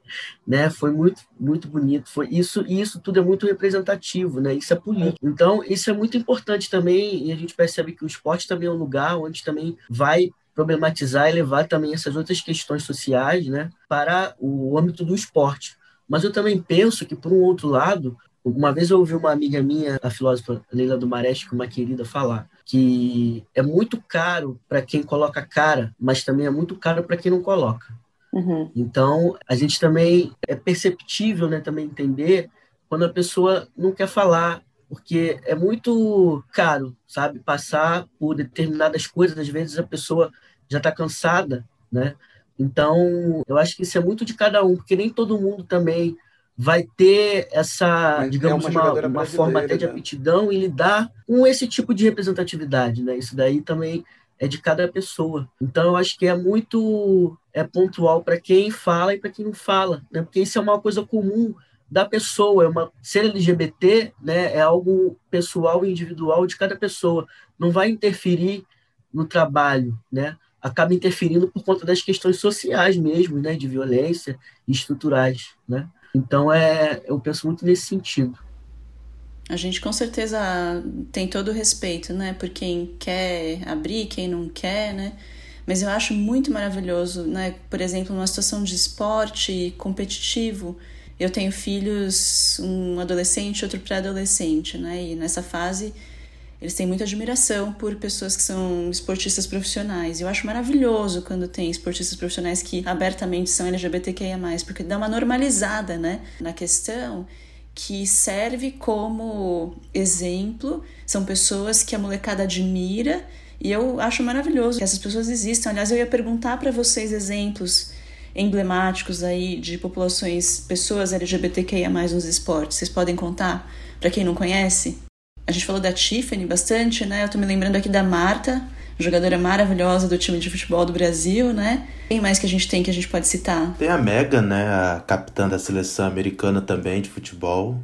S4: né? Foi muito muito bonito. Foi isso e isso tudo é muito representativo, né? Isso é político. Então isso é muito importante também e a gente percebe que o esporte também é um lugar onde também vai problematizar e levar também essas outras questões sociais, né, para o âmbito do esporte. Mas eu também penso que por um outro lado uma vez eu ouvi uma amiga minha, a filósofa Leila do Mareste, uma querida, falar que é muito caro para quem coloca cara, mas também é muito caro para quem não coloca. Uhum. Então, a gente também é perceptível, né, também entender quando a pessoa não quer falar, porque é muito caro, sabe, passar por determinadas coisas. Às vezes a pessoa já está cansada, né? Então, eu acho que isso é muito de cada um, porque nem todo mundo também vai ter essa, Mas digamos, é uma, uma, uma forma até de né? aptidão em lidar com esse tipo de representatividade, né? Isso daí também é de cada pessoa. Então, eu acho que é muito é pontual para quem fala e para quem não fala, né? Porque isso é uma coisa comum da pessoa, é uma ser LGBT, né? É algo pessoal e individual de cada pessoa. Não vai interferir no trabalho, né? Acaba interferindo por conta das questões sociais mesmo, né? De violência estruturais, né? Então, é, eu penso muito nesse sentido.
S1: A gente com certeza tem todo o respeito, né, por quem quer abrir, quem não quer, né? Mas eu acho muito maravilhoso, né? Por exemplo, numa situação de esporte competitivo, eu tenho filhos, um adolescente, outro pré-adolescente, né? E nessa fase eles têm muita admiração por pessoas que são esportistas profissionais. Eu acho maravilhoso quando tem esportistas profissionais que abertamente são LGBTQIA+, porque dá uma normalizada, né, na questão que serve como exemplo. São pessoas que a molecada admira e eu acho maravilhoso que essas pessoas existam. Aliás, eu ia perguntar para vocês exemplos emblemáticos aí de populações, pessoas LGBTQIA+ nos esportes. Vocês podem contar para quem não conhece? A gente falou da Tiffany bastante, né? Eu tô me lembrando aqui da Marta, jogadora maravilhosa do time de futebol do Brasil, né? Quem mais que a gente tem que a gente pode citar?
S3: Tem a Megan, né? A capitã da seleção americana também de futebol,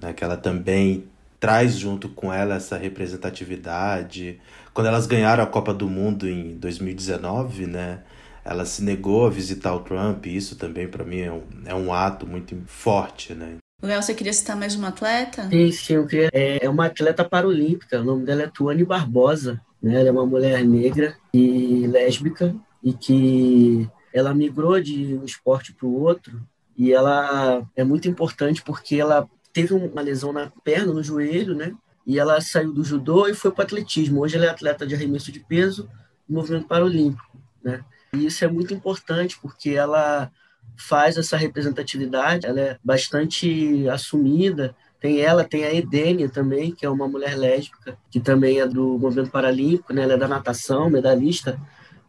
S3: né? Que ela também traz junto com ela essa representatividade. Quando elas ganharam a Copa do Mundo em 2019, né? Ela se negou a visitar o Trump, e isso também para mim é um, é um ato muito forte, né?
S1: Léo, você queria citar mais uma atleta?
S4: Sim, sim, eu queria. É, é uma atleta paralímpica, o nome dela é Tuane Barbosa. Né? Ela é uma mulher negra e lésbica e que ela migrou de um esporte para o outro e ela é muito importante porque ela teve uma lesão na perna, no joelho, né? E ela saiu do judô e foi para o atletismo. Hoje ela é atleta de arremesso de peso no movimento paralímpico, né? E isso é muito importante porque ela faz essa representatividade, ela é bastante assumida tem ela, tem a Edênia também, que é uma mulher lésbica, que também é do movimento paralímpico, né? Ela é da natação, medalhista,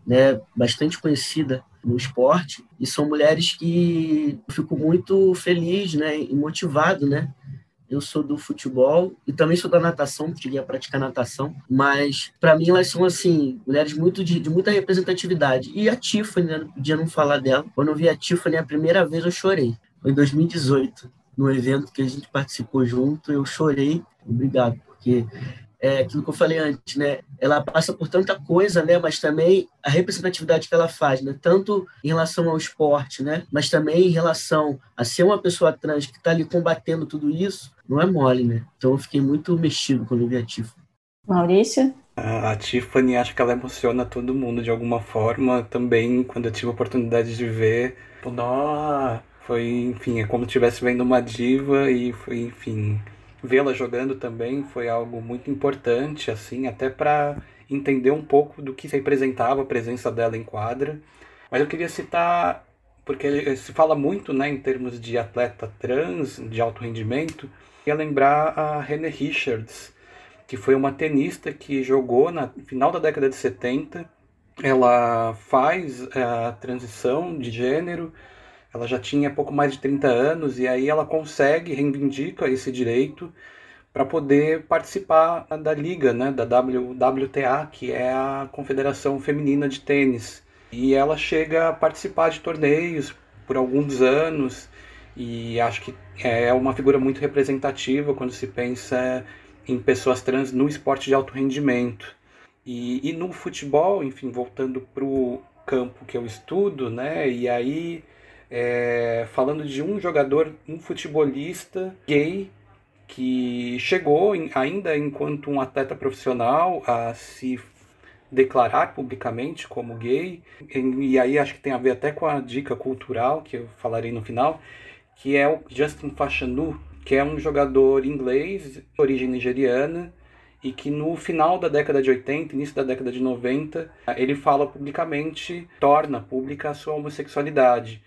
S4: né? Bastante conhecida no esporte. E são mulheres que eu fico muito feliz, né? E motivado, né? Eu sou do futebol e também sou da natação, cheguei a praticar natação, mas para mim elas são assim, mulheres muito de, de, muita representatividade. E a Tiffany, né, não podia não falar dela. Quando eu vi a Tiffany a primeira vez eu chorei. Foi em 2018 no evento que a gente participou junto, eu chorei, obrigado, porque é aquilo que eu falei antes, né? Ela passa por tanta coisa, né? Mas também a representatividade que ela faz, né? Tanto em relação ao esporte, né? Mas também em relação a ser uma pessoa trans que está ali combatendo tudo isso, não é mole, né? Então eu fiquei muito mexido quando eu vi a Tiffany.
S1: Maurício?
S5: A Tiffany, acho que ela emociona todo mundo de alguma forma. Também, quando eu tive a oportunidade de ver, tipo, Foi, enfim, é como se estivesse vendo uma diva e foi, enfim, vê-la jogando também foi algo muito importante, assim, até para entender um pouco do que representava a presença dela em quadra. Mas eu queria citar, porque se fala muito né, em termos de atleta trans, de alto rendimento, ia lembrar a Renée Richards, que foi uma tenista que jogou no final da década de 70. Ela faz a transição de gênero, ela já tinha pouco mais de 30 anos e aí ela consegue, reivindica esse direito para poder participar da liga, né, da WTA, que é a Confederação Feminina de Tênis. E ela chega a participar de torneios por alguns anos e acho que é uma figura muito representativa quando se pensa em pessoas trans no esporte de alto rendimento. E, e no futebol, enfim, voltando para o campo que eu estudo, né, e aí é, falando de um jogador, um futebolista gay que chegou ainda enquanto um atleta profissional a se declarar publicamente como gay. E aí acho que tem a ver até com a dica cultural que eu falarei no final que é o Justin Fashanu que é um jogador inglês de origem nigeriana e que no final da década de 80, início da década de 90, ele fala publicamente, torna pública a sua homossexualidade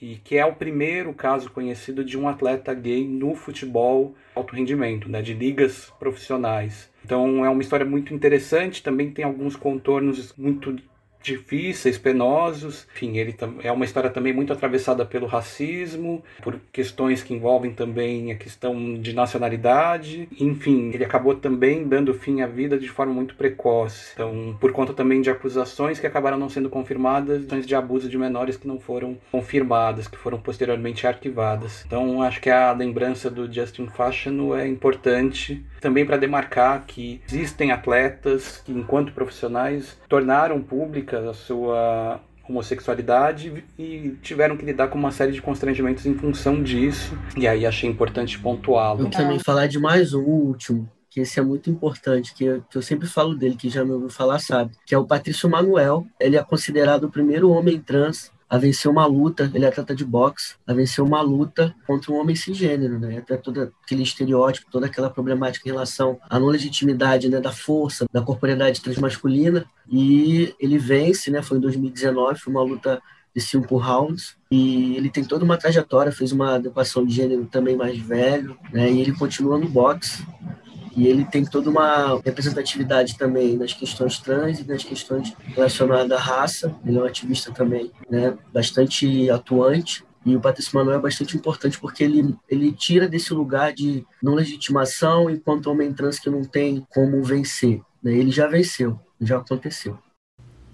S5: e que é o primeiro caso conhecido de um atleta gay no futebol alto rendimento, né, de ligas profissionais. Então é uma história muito interessante, também tem alguns contornos muito difíceis, penosos. Enfim, ele é uma história também muito atravessada pelo racismo, por questões que envolvem também a questão de nacionalidade. Enfim, ele acabou também dando fim à vida de forma muito precoce. Então, por conta também de acusações que acabaram não sendo confirmadas, de abuso de menores que não foram confirmadas, que foram posteriormente arquivadas. Então, acho que a lembrança do Justin Fashanu é importante também para demarcar que existem atletas que, enquanto profissionais, tornaram pública a sua homossexualidade e tiveram que lidar com uma série de constrangimentos em função disso. E aí achei importante pontuá-lo.
S4: Eu também falar de mais um último, que esse é muito importante, que eu, que eu sempre falo dele, que já me ouviu falar sabe, que é o Patrício Manuel. Ele é considerado o primeiro homem trans a vencer uma luta, ele é atleta de boxe, a vencer uma luta contra um homem cisgênero, né? Até todo aquele estereótipo, toda aquela problemática em relação à não legitimidade, né, da força, da corporeidade transmasculina, e ele vence, né? Foi em 2019, foi uma luta de cinco rounds e ele tem toda uma trajetória, fez uma adequação de gênero também mais velho, né? E ele continua no boxe e ele tem toda uma representatividade também nas questões trans e nas questões relacionadas à raça. Ele é um ativista também, né, bastante atuante. E o Patrício Manuel é bastante importante porque ele, ele tira desse lugar de não legitimação enquanto homem trans que não tem como vencer. Né? Ele já venceu, já aconteceu.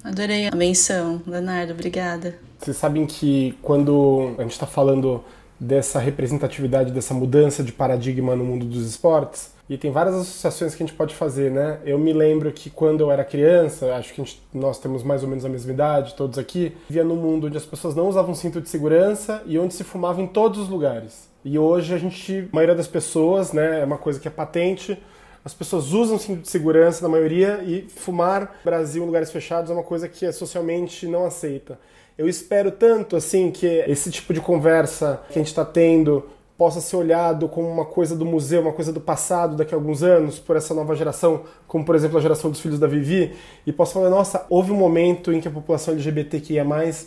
S1: Adorei a menção, Leonardo, obrigada.
S2: Vocês sabem que quando a gente está falando dessa representatividade, dessa mudança de paradigma no mundo dos esportes, e tem várias associações que a gente pode fazer, né? Eu me lembro que quando eu era criança, acho que gente, nós temos mais ou menos a mesma idade, todos aqui, vivia num mundo onde as pessoas não usavam cinto de segurança e onde se fumava em todos os lugares. E hoje a gente, a maioria das pessoas, né, é uma coisa que é patente, as pessoas usam cinto de segurança na maioria e fumar no Brasil em lugares fechados é uma coisa que é socialmente não aceita. Eu espero tanto assim que esse tipo de conversa que a gente está tendo possa ser olhado como uma coisa do museu, uma coisa do passado daqui a alguns anos, por essa nova geração, como por exemplo a geração dos filhos da Vivi, e possa falar, nossa, houve um momento em que a população LGBTQIA+,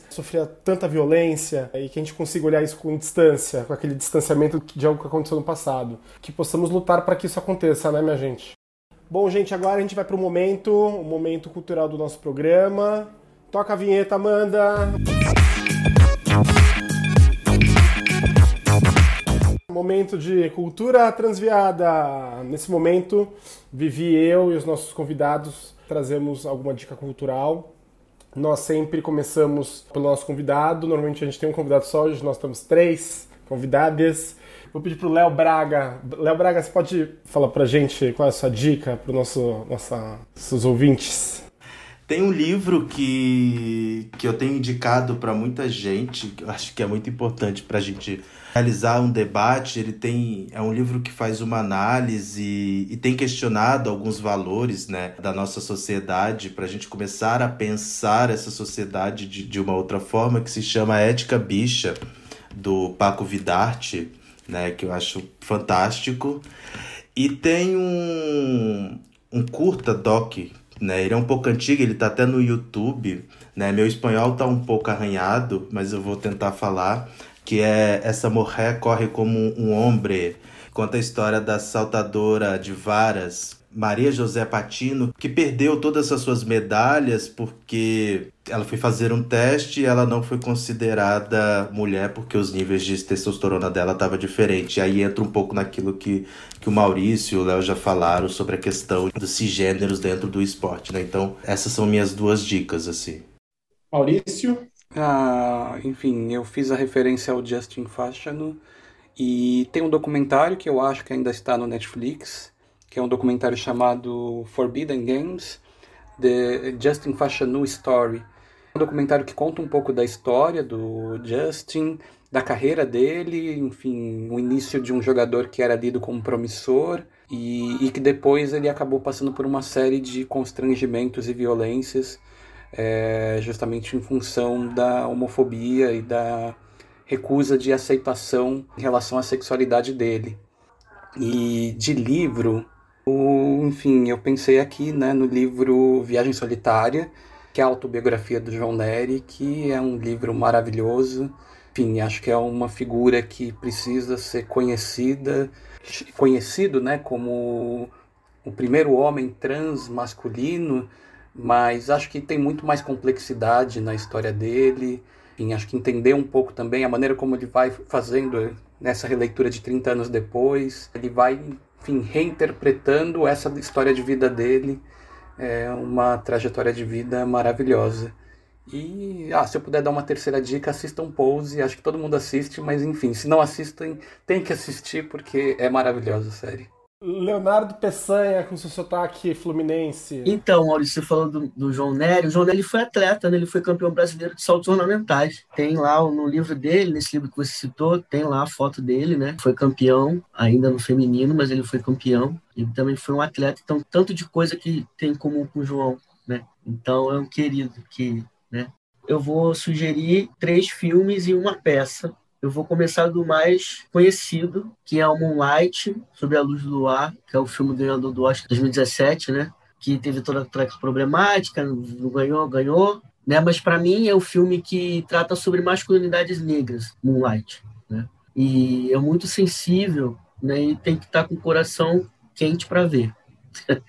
S2: sofria tanta violência, e que a gente consiga olhar isso com distância, com aquele distanciamento de algo que aconteceu no passado. Que possamos lutar para que isso aconteça, né, minha gente? Bom, gente, agora a gente vai para o momento, o momento cultural do nosso programa. Toca a vinheta, Amanda! Momento de cultura transviada. Nesse momento, Vivi, eu e os nossos convidados trazemos alguma dica cultural. Nós sempre começamos pelo nosso convidado. Normalmente a gente tem um convidado só, hoje nós temos três convidadas. Vou pedir para o Léo Braga. Léo Braga, você pode falar para a gente qual é a sua dica para os nosso, nossos ouvintes?
S3: Tem um livro que, que eu tenho indicado para muita gente, que eu acho que é muito importante para a gente realizar um debate. Ele tem é um livro que faz uma análise e tem questionado alguns valores né, da nossa sociedade para a gente começar a pensar essa sociedade de, de uma outra forma, que se chama Ética Bicha do Paco Vidarte, né, que eu acho fantástico. E tem um, um curta doc, né, ele é um pouco antigo, ele tá até no YouTube, né, meu espanhol tá um pouco arranhado, mas eu vou tentar falar, que é Essa Morrer Corre Como um Homem, conta a história da saltadora de varas Maria José Patino, que perdeu todas as suas medalhas porque ela foi fazer um teste e ela não foi considerada mulher porque os níveis de testosterona dela estavam diferentes. Aí entra um pouco naquilo que, que o Maurício e o Léo já falaram sobre a questão dos cisgêneros dentro do esporte, né? Então, essas são minhas duas dicas, assim.
S2: Maurício?
S5: Ah, enfim, eu fiz a referência ao Justin Fashanu e tem um documentário que eu acho que ainda está no Netflix, que é um documentário chamado Forbidden Games, The Justin Fashanu Story. É um documentário que conta um pouco da história do Justin, da carreira dele, enfim, o início de um jogador que era lido como promissor e, e que depois ele acabou passando por uma série de constrangimentos e violências, é, justamente em função da homofobia e da recusa de aceitação em relação à sexualidade dele. E de livro, o, enfim, eu pensei aqui né, no livro Viagem Solitária, que é a autobiografia do João Nery, que é um livro maravilhoso. Enfim, acho que é uma figura que precisa ser conhecida, conhecido né, como o primeiro homem trans masculino, mas acho que tem muito mais complexidade na história dele. Enfim, acho que entender um pouco também a maneira como ele vai fazendo nessa releitura de 30 anos depois. Ele vai enfim, reinterpretando essa história de vida dele. É uma trajetória de vida maravilhosa. E ah, se eu puder dar uma terceira dica, assistam Pose. Acho que todo mundo assiste, mas enfim, se não assistem, tem que assistir porque é maravilhosa a série.
S2: Leonardo Peçanha, com seu sotaque fluminense.
S4: Então, Maurício, você falou do, do João Nery. O João Nery foi atleta, né? ele foi campeão brasileiro de saltos ornamentais. Tem lá no livro dele, nesse livro que você citou, tem lá a foto dele, né? Foi campeão, ainda no feminino, mas ele foi campeão. Ele também foi um atleta, então, tanto de coisa que tem em comum com o João, né? Então, é um querido que, né? Eu vou sugerir três filmes e uma peça eu vou começar do mais conhecido, que é o Moonlight, Sobre a Luz do Luar, que é o filme ganhador do Oscar 2017, né? Que teve toda a problemática, não ganhou, ganhou, né? Mas para mim é um filme que trata sobre masculinidades negras, Moonlight, né? E é muito sensível, né? E tem que estar tá com o coração quente para ver. [laughs]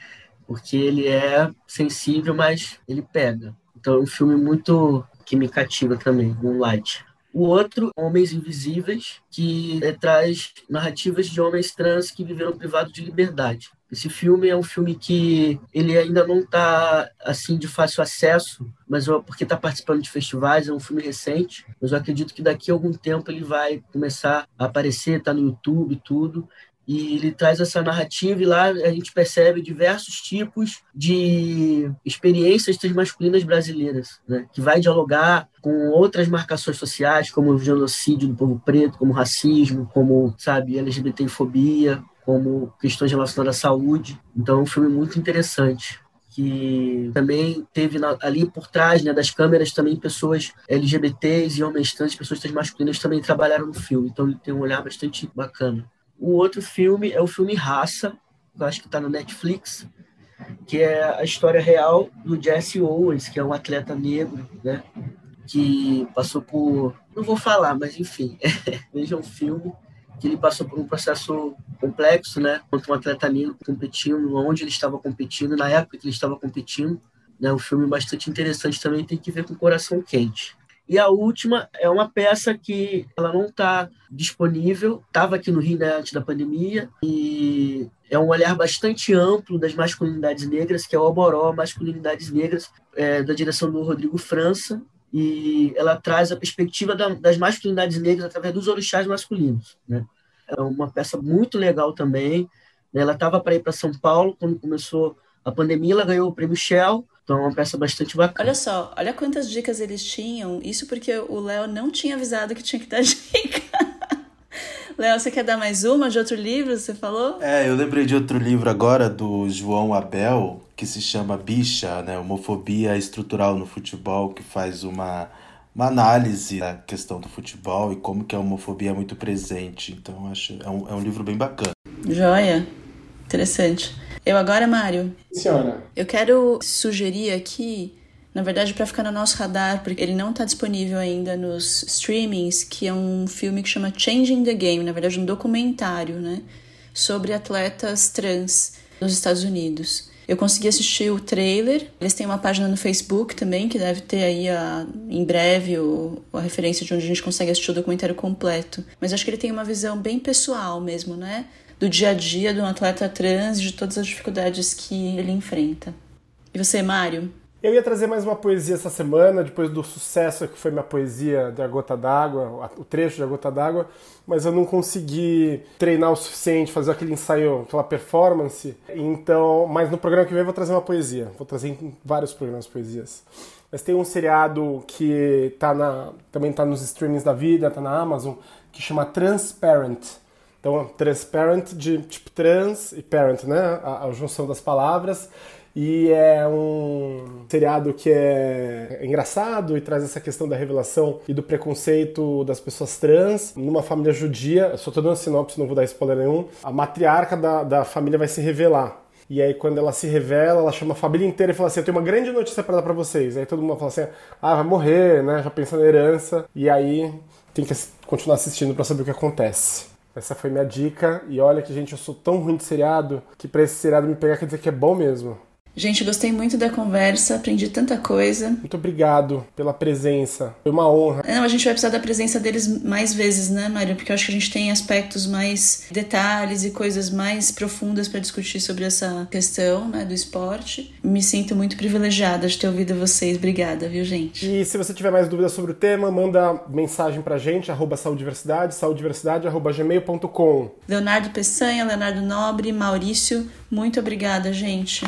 S4: Porque ele é sensível, mas ele pega. Então é um filme muito que me cativa também, Moonlight. O outro, Homens Invisíveis, que é, traz narrativas de homens trans que viveram privados de liberdade. Esse filme é um filme que ele ainda não está assim de fácil acesso, mas eu, porque está participando de festivais, é um filme recente, mas eu acredito que daqui a algum tempo ele vai começar a aparecer, está no YouTube tudo, e ele traz essa narrativa e lá a gente percebe diversos tipos de experiências transmasculinas brasileiras, né? que vai dialogar com outras marcações sociais, como o genocídio do povo preto, como racismo, como, sabe, LGBTfobia, como questões relacionadas à saúde. Então é um filme muito interessante que também teve ali por trás né, das câmeras também pessoas LGBTs e homens trans, pessoas transmasculinas também trabalharam no filme. Então ele tem um olhar bastante bacana. O outro filme é o filme Raça, que eu acho que está no Netflix, que é a história real do Jesse Owens, que é um atleta negro, né? Que passou por. Não vou falar, mas enfim, [laughs] veja um filme que ele passou por um processo complexo, né? Contra um atleta negro competindo, onde ele estava competindo, na época que ele estava competindo. Né? Um filme bastante interessante também, tem que ver com o coração quente. E a última é uma peça que ela não está disponível, estava aqui no Rio né, antes da pandemia, e é um olhar bastante amplo das masculinidades negras, que é o Oboró, Masculinidades Negras, é, da direção do Rodrigo França, e ela traz a perspectiva da, das masculinidades negras através dos orixás masculinos. Né? É uma peça muito legal também. Né? Ela estava para ir para São Paulo quando começou a pandemia, ela ganhou o prêmio Shell, então é uma peça bastante bacana.
S1: Olha só, olha quantas dicas eles tinham. Isso porque o Léo não tinha avisado que tinha que dar [laughs] dica. Léo, você quer dar mais uma de outro livro, você falou?
S3: É, eu lembrei de outro livro agora do João Abel, que se chama Bicha, né? Homofobia estrutural no futebol, que faz uma, uma análise da questão do futebol e como que a homofobia é muito presente. Então, acho é um, é um livro bem bacana.
S1: Joia. Interessante. Eu agora, Mário.
S2: Senhora.
S1: Eu quero sugerir aqui, na verdade, para ficar no nosso radar, porque ele não está disponível ainda nos streamings, que é um filme que chama Changing the Game, na verdade, um documentário, né? Sobre atletas trans nos Estados Unidos. Eu consegui assistir o trailer. Eles têm uma página no Facebook também, que deve ter aí a, em breve o, a referência de onde a gente consegue assistir o documentário completo. Mas acho que ele tem uma visão bem pessoal mesmo, né? Do dia a dia de um atleta trans, de todas as dificuldades que ele enfrenta. E você, Mário?
S2: Eu ia trazer mais uma poesia essa semana, depois do sucesso que foi minha poesia de A Gota d'Água, o trecho de A Gota d'Água, mas eu não consegui treinar o suficiente, fazer aquele ensaio, aquela performance. Então, mas no programa que vem eu vou trazer uma poesia. Vou trazer em vários programas poesias. Mas tem um seriado que tá na, também está nos streamings da vida, está na Amazon, que chama Transparent. Então, transparent de tipo trans e parent, né? A, a junção das palavras. E é um seriado que é engraçado e traz essa questão da revelação e do preconceito das pessoas trans numa família judia. Só tô dando sinopse, não vou dar spoiler nenhum. A matriarca da, da família vai se revelar. E aí, quando ela se revela, ela chama a família inteira e fala assim: Eu tenho uma grande notícia para dar pra vocês. Aí todo mundo fala assim: Ah, vai morrer, né? Já pensa na herança. E aí tem que continuar assistindo para saber o que acontece. Essa foi minha dica. E olha que, gente, eu sou tão ruim de seriado que pra esse seriado me pegar quer dizer que é bom mesmo.
S1: Gente, gostei muito da conversa, aprendi tanta coisa.
S2: Muito obrigado pela presença. Foi uma honra.
S1: Não, a gente vai precisar da presença deles mais vezes, né, Mário? Porque eu acho que a gente tem aspectos mais detalhes e coisas mais profundas para discutir sobre essa questão, né, do esporte. Me sinto muito privilegiada de ter ouvido vocês. Obrigada, viu, gente?
S2: E se você tiver mais dúvidas sobre o tema, manda mensagem pra gente, arroba saudiversidade, saudiversidade, arroba gmail.com.
S1: Leonardo Peçanha, Leonardo Nobre, Maurício, muito obrigada, gente.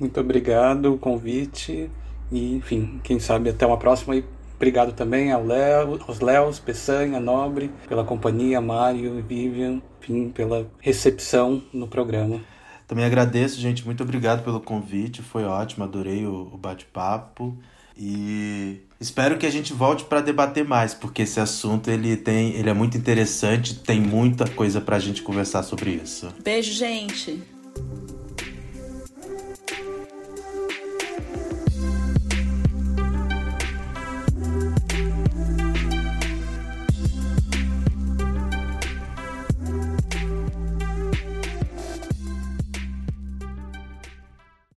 S5: Muito obrigado o convite e, enfim, quem sabe até uma próxima e obrigado também ao Léo, aos Léos, Peçanha, Nobre, pela companhia, Mário e Vivian, enfim, pela recepção no programa.
S3: Também agradeço, gente, muito obrigado pelo convite, foi ótimo, adorei o, o bate-papo e espero que a gente volte para debater mais, porque esse assunto ele tem, ele é muito interessante, tem muita coisa para a gente conversar sobre isso.
S1: Beijo, gente.